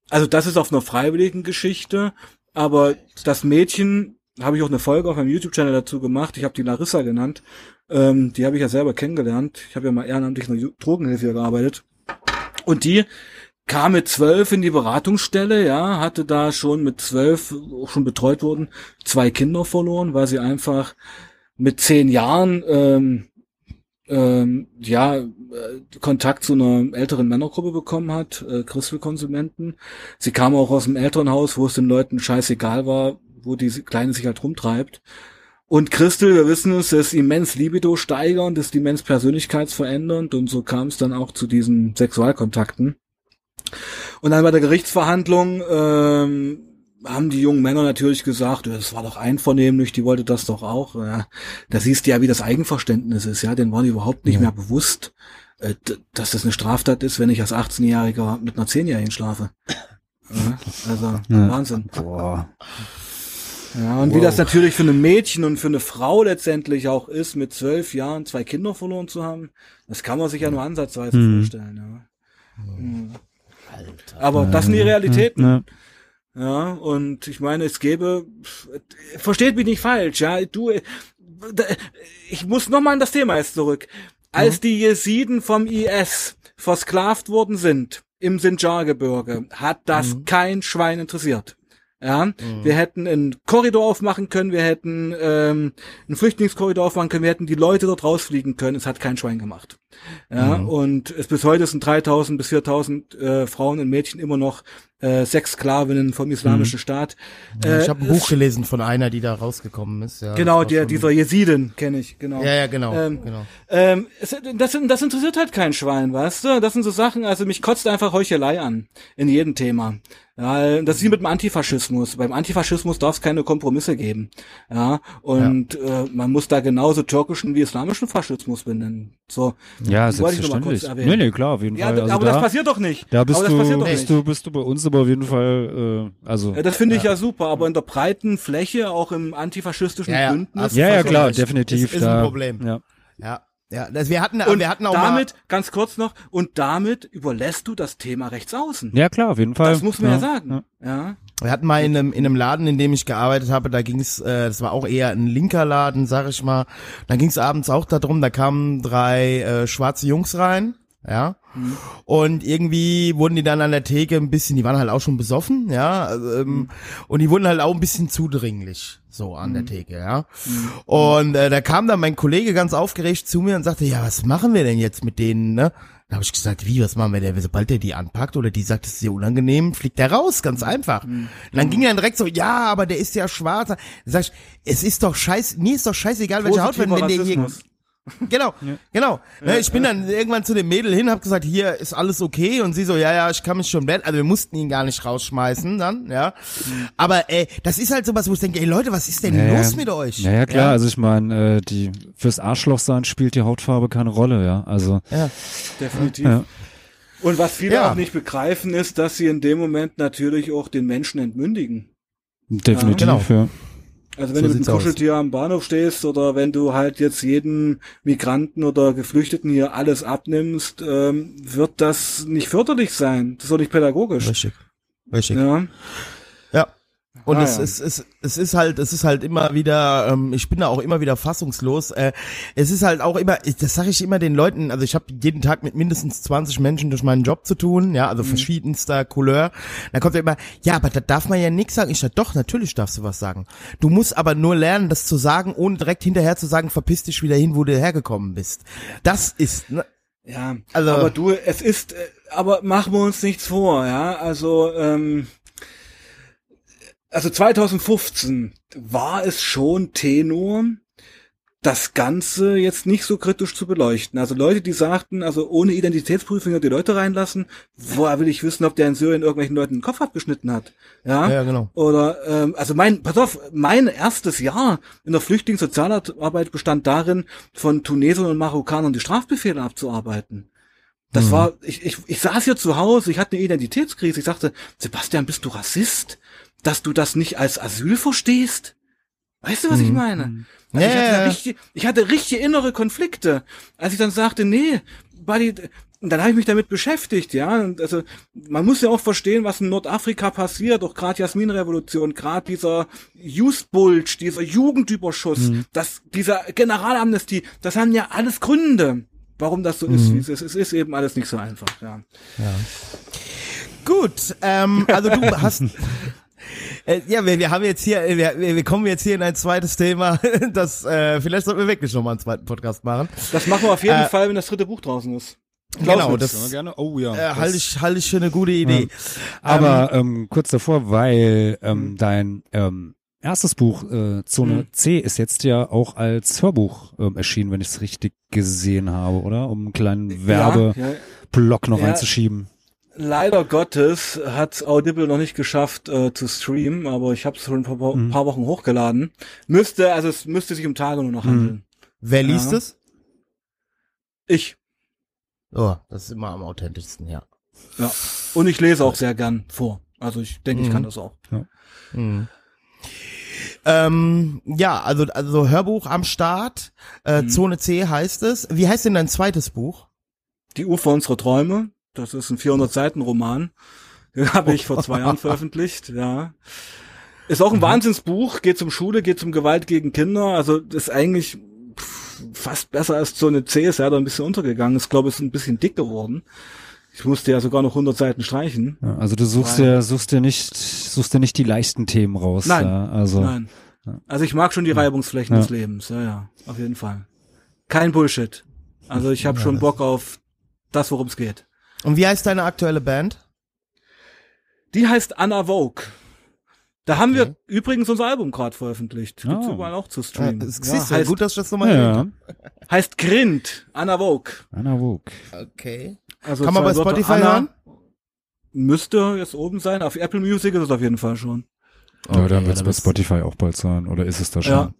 Also das ist auf einer freiwilligen Geschichte, aber das Mädchen, habe ich auch eine Folge auf meinem YouTube-Channel dazu gemacht, ich habe die Larissa genannt, ähm, die habe ich ja selber kennengelernt. Ich habe ja mal ehrenamtlich in der Drogenhilfe gearbeitet. Und die kam mit zwölf in die Beratungsstelle, ja, hatte da schon mit zwölf auch schon betreut worden, zwei Kinder verloren, weil sie einfach mit zehn Jahren ähm, ähm, ja äh, Kontakt zu einer älteren Männergruppe bekommen hat, äh, Christelkonsumenten. Sie kam auch aus einem Elternhaus, wo es den Leuten scheißegal war, wo die Kleine sich halt rumtreibt. Und Christel, wir wissen es, ist immens Libido steigernd, ist immens persönlichkeitsverändernd und so kam es dann auch zu diesen Sexualkontakten. Und dann bei der Gerichtsverhandlung ähm, haben die jungen Männer natürlich gesagt, das war doch einvernehmlich, die wollte das doch auch. Ja, da siehst du ja, wie das Eigenverständnis ist, ja, den war die überhaupt nicht mehr bewusst, äh, dass das eine Straftat ist, wenn ich als 18-Jähriger mit einer 10-Jährigen schlafe. Ja, also Ja. Wahnsinn. Boah. Ja, und wie das natürlich für ein Mädchen und für eine Frau letztendlich auch ist, mit zwölf Jahren zwei Kinder verloren zu haben, das kann man sich ja nur ansatzweise Mhm. vorstellen. Ja. Mhm. Aber das sind die Realitäten. Ja. Ja, und ich meine, es gäbe, versteht mich nicht falsch, ja, du, ich muss nochmal an das Thema jetzt zurück. Als die Jesiden vom IS versklavt worden sind im Sinjar-Gebirge, hat das kein Schwein interessiert. Ja, wir hätten einen Korridor aufmachen können, wir hätten ähm, einen Flüchtlingskorridor aufmachen können, wir hätten die Leute dort rausfliegen können. Es hat kein Schwein gemacht. Ja, und es bis heute sind 3000 bis 4000 äh, Frauen und Mädchen immer noch äh, Sexsklavinnen vom Islamischen Staat. Äh, ich habe ein Buch gelesen von einer, die da rausgekommen ist. Ja, Genau, das der, dieser Jesidin kenne ich, genau. Ja, ja, genau. Ähm, genau. Ähm, es, das, das interessiert halt kein Schwein, weißt du? Das sind so Sachen, also mich kotzt einfach Heuchelei an. In jedem Thema. Ja, das ist wie mit dem Antifaschismus. Beim Antifaschismus darf es keine Kompromisse geben. Ja, und Äh, man muss da genauso türkischen wie islamischen Faschismus benennen. So. Ja, Wollte ich noch mal kurz selbstverständlich. erwähnen. Nee, nee, klar, auf jeden Ja, Fall. Also aber da, das passiert doch nicht. da bist aber das du, passiert doch bist nicht. du, bist du bei uns aber auf jeden Fall, äh, also. Ja, das finde ich ja super, aber in der breiten Fläche, auch im antifaschistischen Ja, ja, Bündnis. ja, ja, vollkommen klar, definitiv. Ist, ist da, ein Problem. Ja. Ja, ja. Das, wir hatten, und wir hatten auch damit, mal. ganz kurz noch, und damit überlässt du das Thema rechts außen. ja, klar, auf jeden Fall. Das muss man ja, sagen. Ja. Wir hatten mal in einem, in einem Laden, in dem ich gearbeitet habe, da ging's, äh, das war auch eher ein linker Laden, sag ich mal. Da ging's abends auch darum, da kamen drei äh, schwarze Jungs rein, ja. Und irgendwie wurden die dann an der Theke ein bisschen, die waren halt auch schon besoffen, ja. also, Ähm, Und die wurden halt auch ein bisschen zudringlich, so an der Theke, ja. Und äh, da kam dann mein Kollege ganz aufgeregt zu mir und sagte, ja, was machen wir denn jetzt mit denen, ne? Da habe ich gesagt, wie, was machen wir denn? Sobald der die anpackt oder die sagt, es ist dir unangenehm, fliegt der raus, ganz einfach. Und dann ging er dann direkt so, ja, aber der ist ja schwarz. Da sag ich, es ist doch scheiß, mir ist doch scheißegal, welche Hautfarbe, wenn der hier, Genau, genau. Ne, ich bin dann irgendwann zu dem Mädel hin, hab gesagt, hier ist alles okay und sie so, ja, ja, ich kann mich schon werden. Also wir mussten ihn gar nicht rausschmeißen dann, ja. Aber ey, das ist halt sowas, wo ich denke, ey Leute, was ist denn Ja, los ja. mit euch? Ja, ja, klar. Also ich meine, äh, die fürs Arschloch sein spielt die Hautfarbe keine Rolle, ja. Also Ja. Definitiv. Ja. Und was viele Ja. auch nicht begreifen, ist, dass sie in dem Moment natürlich auch den Menschen entmündigen. definitiv, genau. Also wenn So du mit dem aus. Kuscheltier am Bahnhof stehst oder wenn du halt jetzt jeden Migranten oder Geflüchteten hier alles abnimmst, ähm, wird das nicht förderlich sein. Das ist auch nicht pädagogisch. Richtig. Richtig. Ja. Und Ah, es, ja. es, es, es ist halt, es ist halt immer wieder, ähm, ich bin da auch immer wieder fassungslos. Äh, es ist halt auch immer, das sage ich immer den Leuten, also ich habe jeden Tag mit mindestens 20 Menschen durch meinen Job zu tun, ja, also verschiedenster Couleur. Da kommt ja immer, ja, aber da darf man ja nichts sagen. Ich sag, doch, natürlich darfst du was sagen. Du musst aber nur lernen, das zu sagen, ohne direkt hinterher zu sagen, verpiss dich wieder hin, wo du hergekommen bist. Das ist, ne, Ja, Also- aber du, es ist, äh, aber machen wir uns nichts vor, ja. Also, ähm, also 2015 war es schon Tenor, das Ganze jetzt nicht so kritisch zu beleuchten. Also Leute, die sagten, also ohne Identitätsprüfung die Leute reinlassen, woher will ich wissen, ob der in Syrien irgendwelchen Leuten den Kopf abgeschnitten hat? Ja, Ja, genau. Oder, ähm, also mein, pass auf, mein erstes Jahr in der Flüchtlingssozialarbeit bestand darin, von Tunesiern und Marokkanern die Strafbefehle abzuarbeiten. Das war, ich, ich, ich saß hier zu Hause, ich hatte eine Identitätskrise, ich sagte, Sebastian, bist du Rassist? Dass du das nicht als Asyl verstehst? Weißt du, was ich meine? Also Ja, ich, hatte ja, ja. richtig, ich hatte richtige innere Konflikte, als ich dann sagte, nee, Buddy, und dann habe ich mich damit beschäftigt, ja. Und also man muss ja auch verstehen, was in Nordafrika passiert, auch gerade Jasminrevolution, gerade dieser Youth Bulge, dieser Jugendüberschuss, Mhm. das, dieser Generalamnestie, das haben ja alles Gründe, warum das so Mhm. ist, wie es ist. Es ist eben alles nicht so einfach, ja. Gut, ähm, also du hast. Äh, ja, wir, wir haben jetzt hier, äh, wir, wir kommen jetzt hier in ein zweites Thema, das äh, vielleicht sollten wir wirklich noch mal einen zweiten Podcast machen. Das machen wir auf jeden Äh, Fall, wenn das dritte Buch draußen ist. Genau, das- das gerne. Oh ja. äh, halte ich, halte ich für eine gute Idee. Aber ähm, kurz davor, weil ähm, dein ähm, erstes Buch äh, Zone Mhm. C ist jetzt ja auch als Hörbuch ähm, erschienen, wenn ich es richtig gesehen habe, oder? Um einen kleinen Werbeblock ja. noch Ja. einzuschieben. Leider Gottes hat Audible noch nicht geschafft äh, zu streamen, aber ich habe es schon ein paar, Mhm. paar Wochen hochgeladen. Müsste, also es müsste sich um Tage nur noch Mhm. handeln. Wer liest Ja. es? Ich. Oh, das ist immer am authentischsten, ja. Ja. Und ich lese auch sehr gern vor. Also ich denke, ich Mhm. kann das auch. Mhm. Ähm, ja, also, also Hörbuch am Start. Äh, Mhm. Zone C heißt es. Wie heißt denn dein zweites Buch? Die Ufer unserer Träume. Das ist ein 400 Seiten Roman. Den habe ich vor zwei Jahren veröffentlicht. Ja. Ist auch ein Wahnsinnsbuch. Geht um Schule, geht um Gewalt gegen Kinder. Also ist eigentlich fast besser als Zone C. Ist ja da ein bisschen untergegangen. Ich glaube, ist ein bisschen dick geworden. Ich musste ja sogar noch 100 Seiten streichen. Ja, also du suchst dir, suchst dir nicht, suchst dir nicht die leichten Themen raus. Nein. Ja, also Nein. Also ich mag schon die Reibungsflächen Ja. des Lebens. Ja, ja. Auf jeden Fall. Kein Bullshit. Also ich habe schon Bock auf das, worum es geht. Und wie heißt deine aktuelle Band? Die heißt Anna Vogue. Da haben wir übrigens unser Album gerade veröffentlicht. Gibt's Ah. überall auch zu streamen. es ja, du, heißt, gut, dass ich das nochmal ja, erwähnt heißt Grind, Anna Vogue. Anna Vogue. Okay. Also Kann man bei Spotify Anna hören? Müsste jetzt oben sein. Auf Apple Music ist es auf jeden Fall schon. ja, Okay, dann ja, wird es dann bei Spotify auch bald sein. Oder ist es da schon? Ja.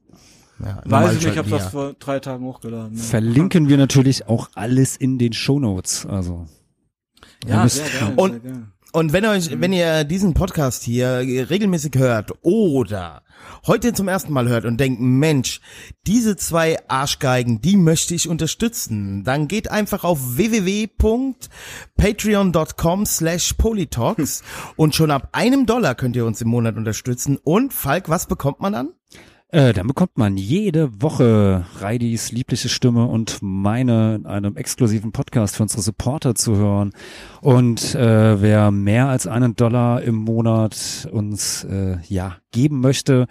Ja, Weiß ich nicht, ich habe das vor drei Tagen hochgeladen. ja. Verlinken wir natürlich auch alles in den Shownotes. Also ihr Ja, sehr geil, Und- sehr geil. Und wenn euch, wenn ihr diesen Podcast hier regelmäßig hört oder heute zum ersten Mal hört und denkt, Mensch, diese zwei Arschgeigen, die möchte ich unterstützen, dann geht einfach auf www.patreon.com slash polytalks und schon ab einem Dollar könnt ihr uns im Monat unterstützen. Und Falk, was bekommt man dann? Äh, dann bekommt man jede Woche Reidis liebliche Stimme und meine in einem exklusiven Podcast für unsere Supporter zu hören. Und äh, wer mehr als einen Dollar im Monat uns äh, ja geben möchte,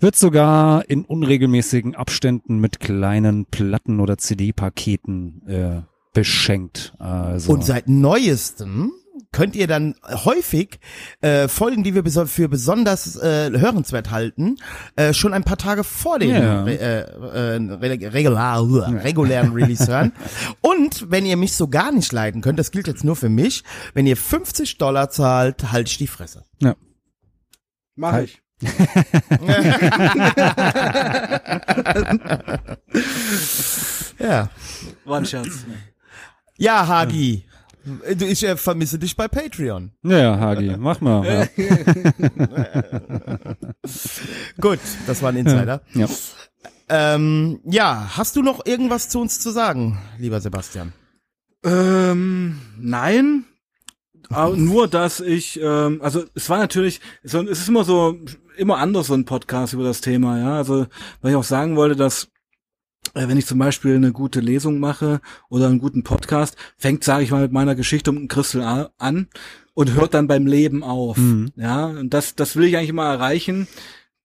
wird sogar in unregelmäßigen Abständen mit kleinen Platten oder CD-Paketen äh, beschenkt. Also Und seit neuestem könnt ihr dann häufig äh, Folgen, die wir beso für besonders äh, hörenswert halten, äh, schon ein paar Tage vor dem re äh, äh, re regular, regulären Release hören. Und wenn ihr mich so gar nicht leiden könnt, das gilt jetzt nur für mich, wenn ihr 50 Dollar zahlt, halt ich die Fresse. Ja. Mach Halt. ich. Ja. War ein Scherz. Ja, Hagi. Du, ich äh, vermisse dich bei Patreon. Ja, Hagi, mach mal. Ja. Gut, das war ein Insider. Ja. Ähm, ja, hast du noch irgendwas zu uns zu sagen, lieber Sebastian? Ähm, nein. Aber nur, dass ich, ähm, also es war natürlich, so, es ist immer so, immer anders so ein Podcast über das Thema, ja. Also, weil ich auch sagen wollte, dass äh, wenn ich zum Beispiel eine gute Lesung mache oder einen guten Podcast, fängt, sage ich mal, mit meiner Geschichte um Christel an und hört dann beim Leben auf. Mhm. Ja, und das, das will ich eigentlich immer erreichen,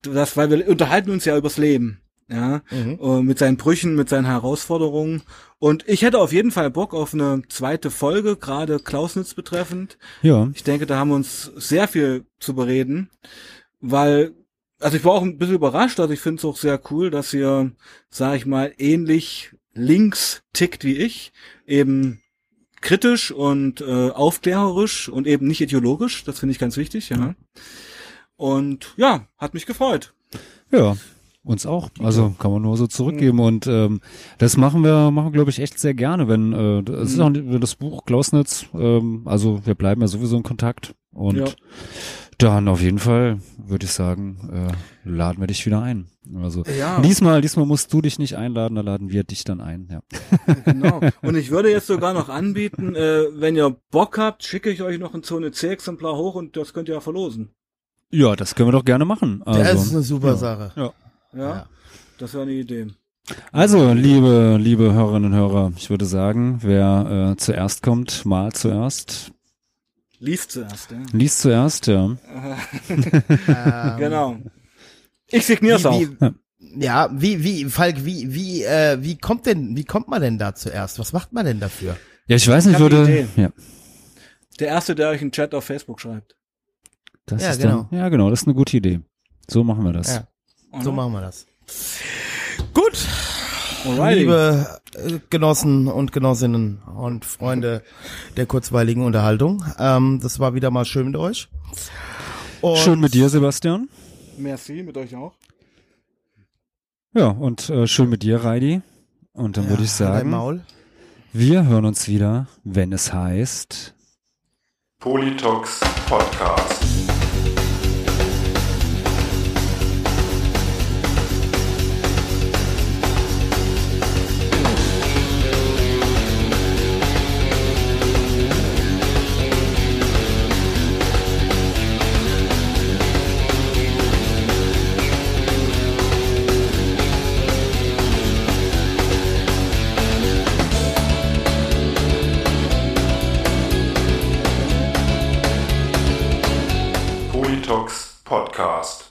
das, weil wir unterhalten uns ja übers Leben. Ja, äh, mit seinen Brüchen, mit seinen Herausforderungen. Und ich hätte auf jeden Fall Bock auf eine zweite Folge, gerade Klausnitz betreffend. ja. Ich denke, da haben wir uns sehr viel zu bereden, weil, also ich war auch ein bisschen überrascht, also ich finde es auch sehr cool, dass ihr, sag ich mal, ähnlich links tickt wie ich, eben kritisch und äh, aufklärerisch und eben nicht ideologisch, das finde ich ganz wichtig, ja. Und ja, hat mich gefreut. Ja, uns auch. Also kann man nur so zurückgeben und ähm, das machen wir, machen glaube ich echt sehr gerne, wenn äh, es ist auch nicht- das Buch Klausnitz. Ähm, also wir bleiben ja sowieso in Kontakt und Ja. Dann auf jeden Fall würde ich sagen, äh, laden wir dich wieder ein. Also Ja. diesmal, diesmal musst du dich nicht einladen, da laden wir dich dann ein. Ja. Genau. Und ich würde jetzt sogar noch anbieten, äh, wenn ihr Bock habt, schicke ich euch noch ein Zone C-Exemplar hoch und das könnt ihr ja verlosen. Ja, das können wir doch gerne machen. Also, das ist eine super ja. Sache. Ja. Ja, Ja. das wäre eine Idee. Also, liebe, liebe Hörerinnen und Hörer, ich würde sagen, wer äh, zuerst kommt, mal zuerst. Liest zuerst, ja. Liest zuerst, ja. Genau. Ich signiere es auch. wie, ja, wie, wie, Falk, wie, wie, äh, wie kommt denn, wie kommt man denn da zuerst? Was macht man denn dafür? Ja, ich weiß nicht, Ich würde. Idee. Ja, Der erste, der euch einen Chat auf Facebook schreibt. das Ja, ist genau. Dann, ja, genau, das ist eine gute Idee. So machen wir das. Ja. So machen wir das. Gut, Alrighty. liebe äh, Genossen und Genossinnen und Freunde der kurzweiligen Unterhaltung, ähm, das war wieder mal schön mit euch. Und Schön mit dir, Sebastian. Merci, mit euch auch. Ja, und äh, schön mit dir, Reidi. Und dann Ja, würde ich dein sagen, Maul. wir hören uns wieder, wenn es heißt. Politox Podcast. Politox Podcast.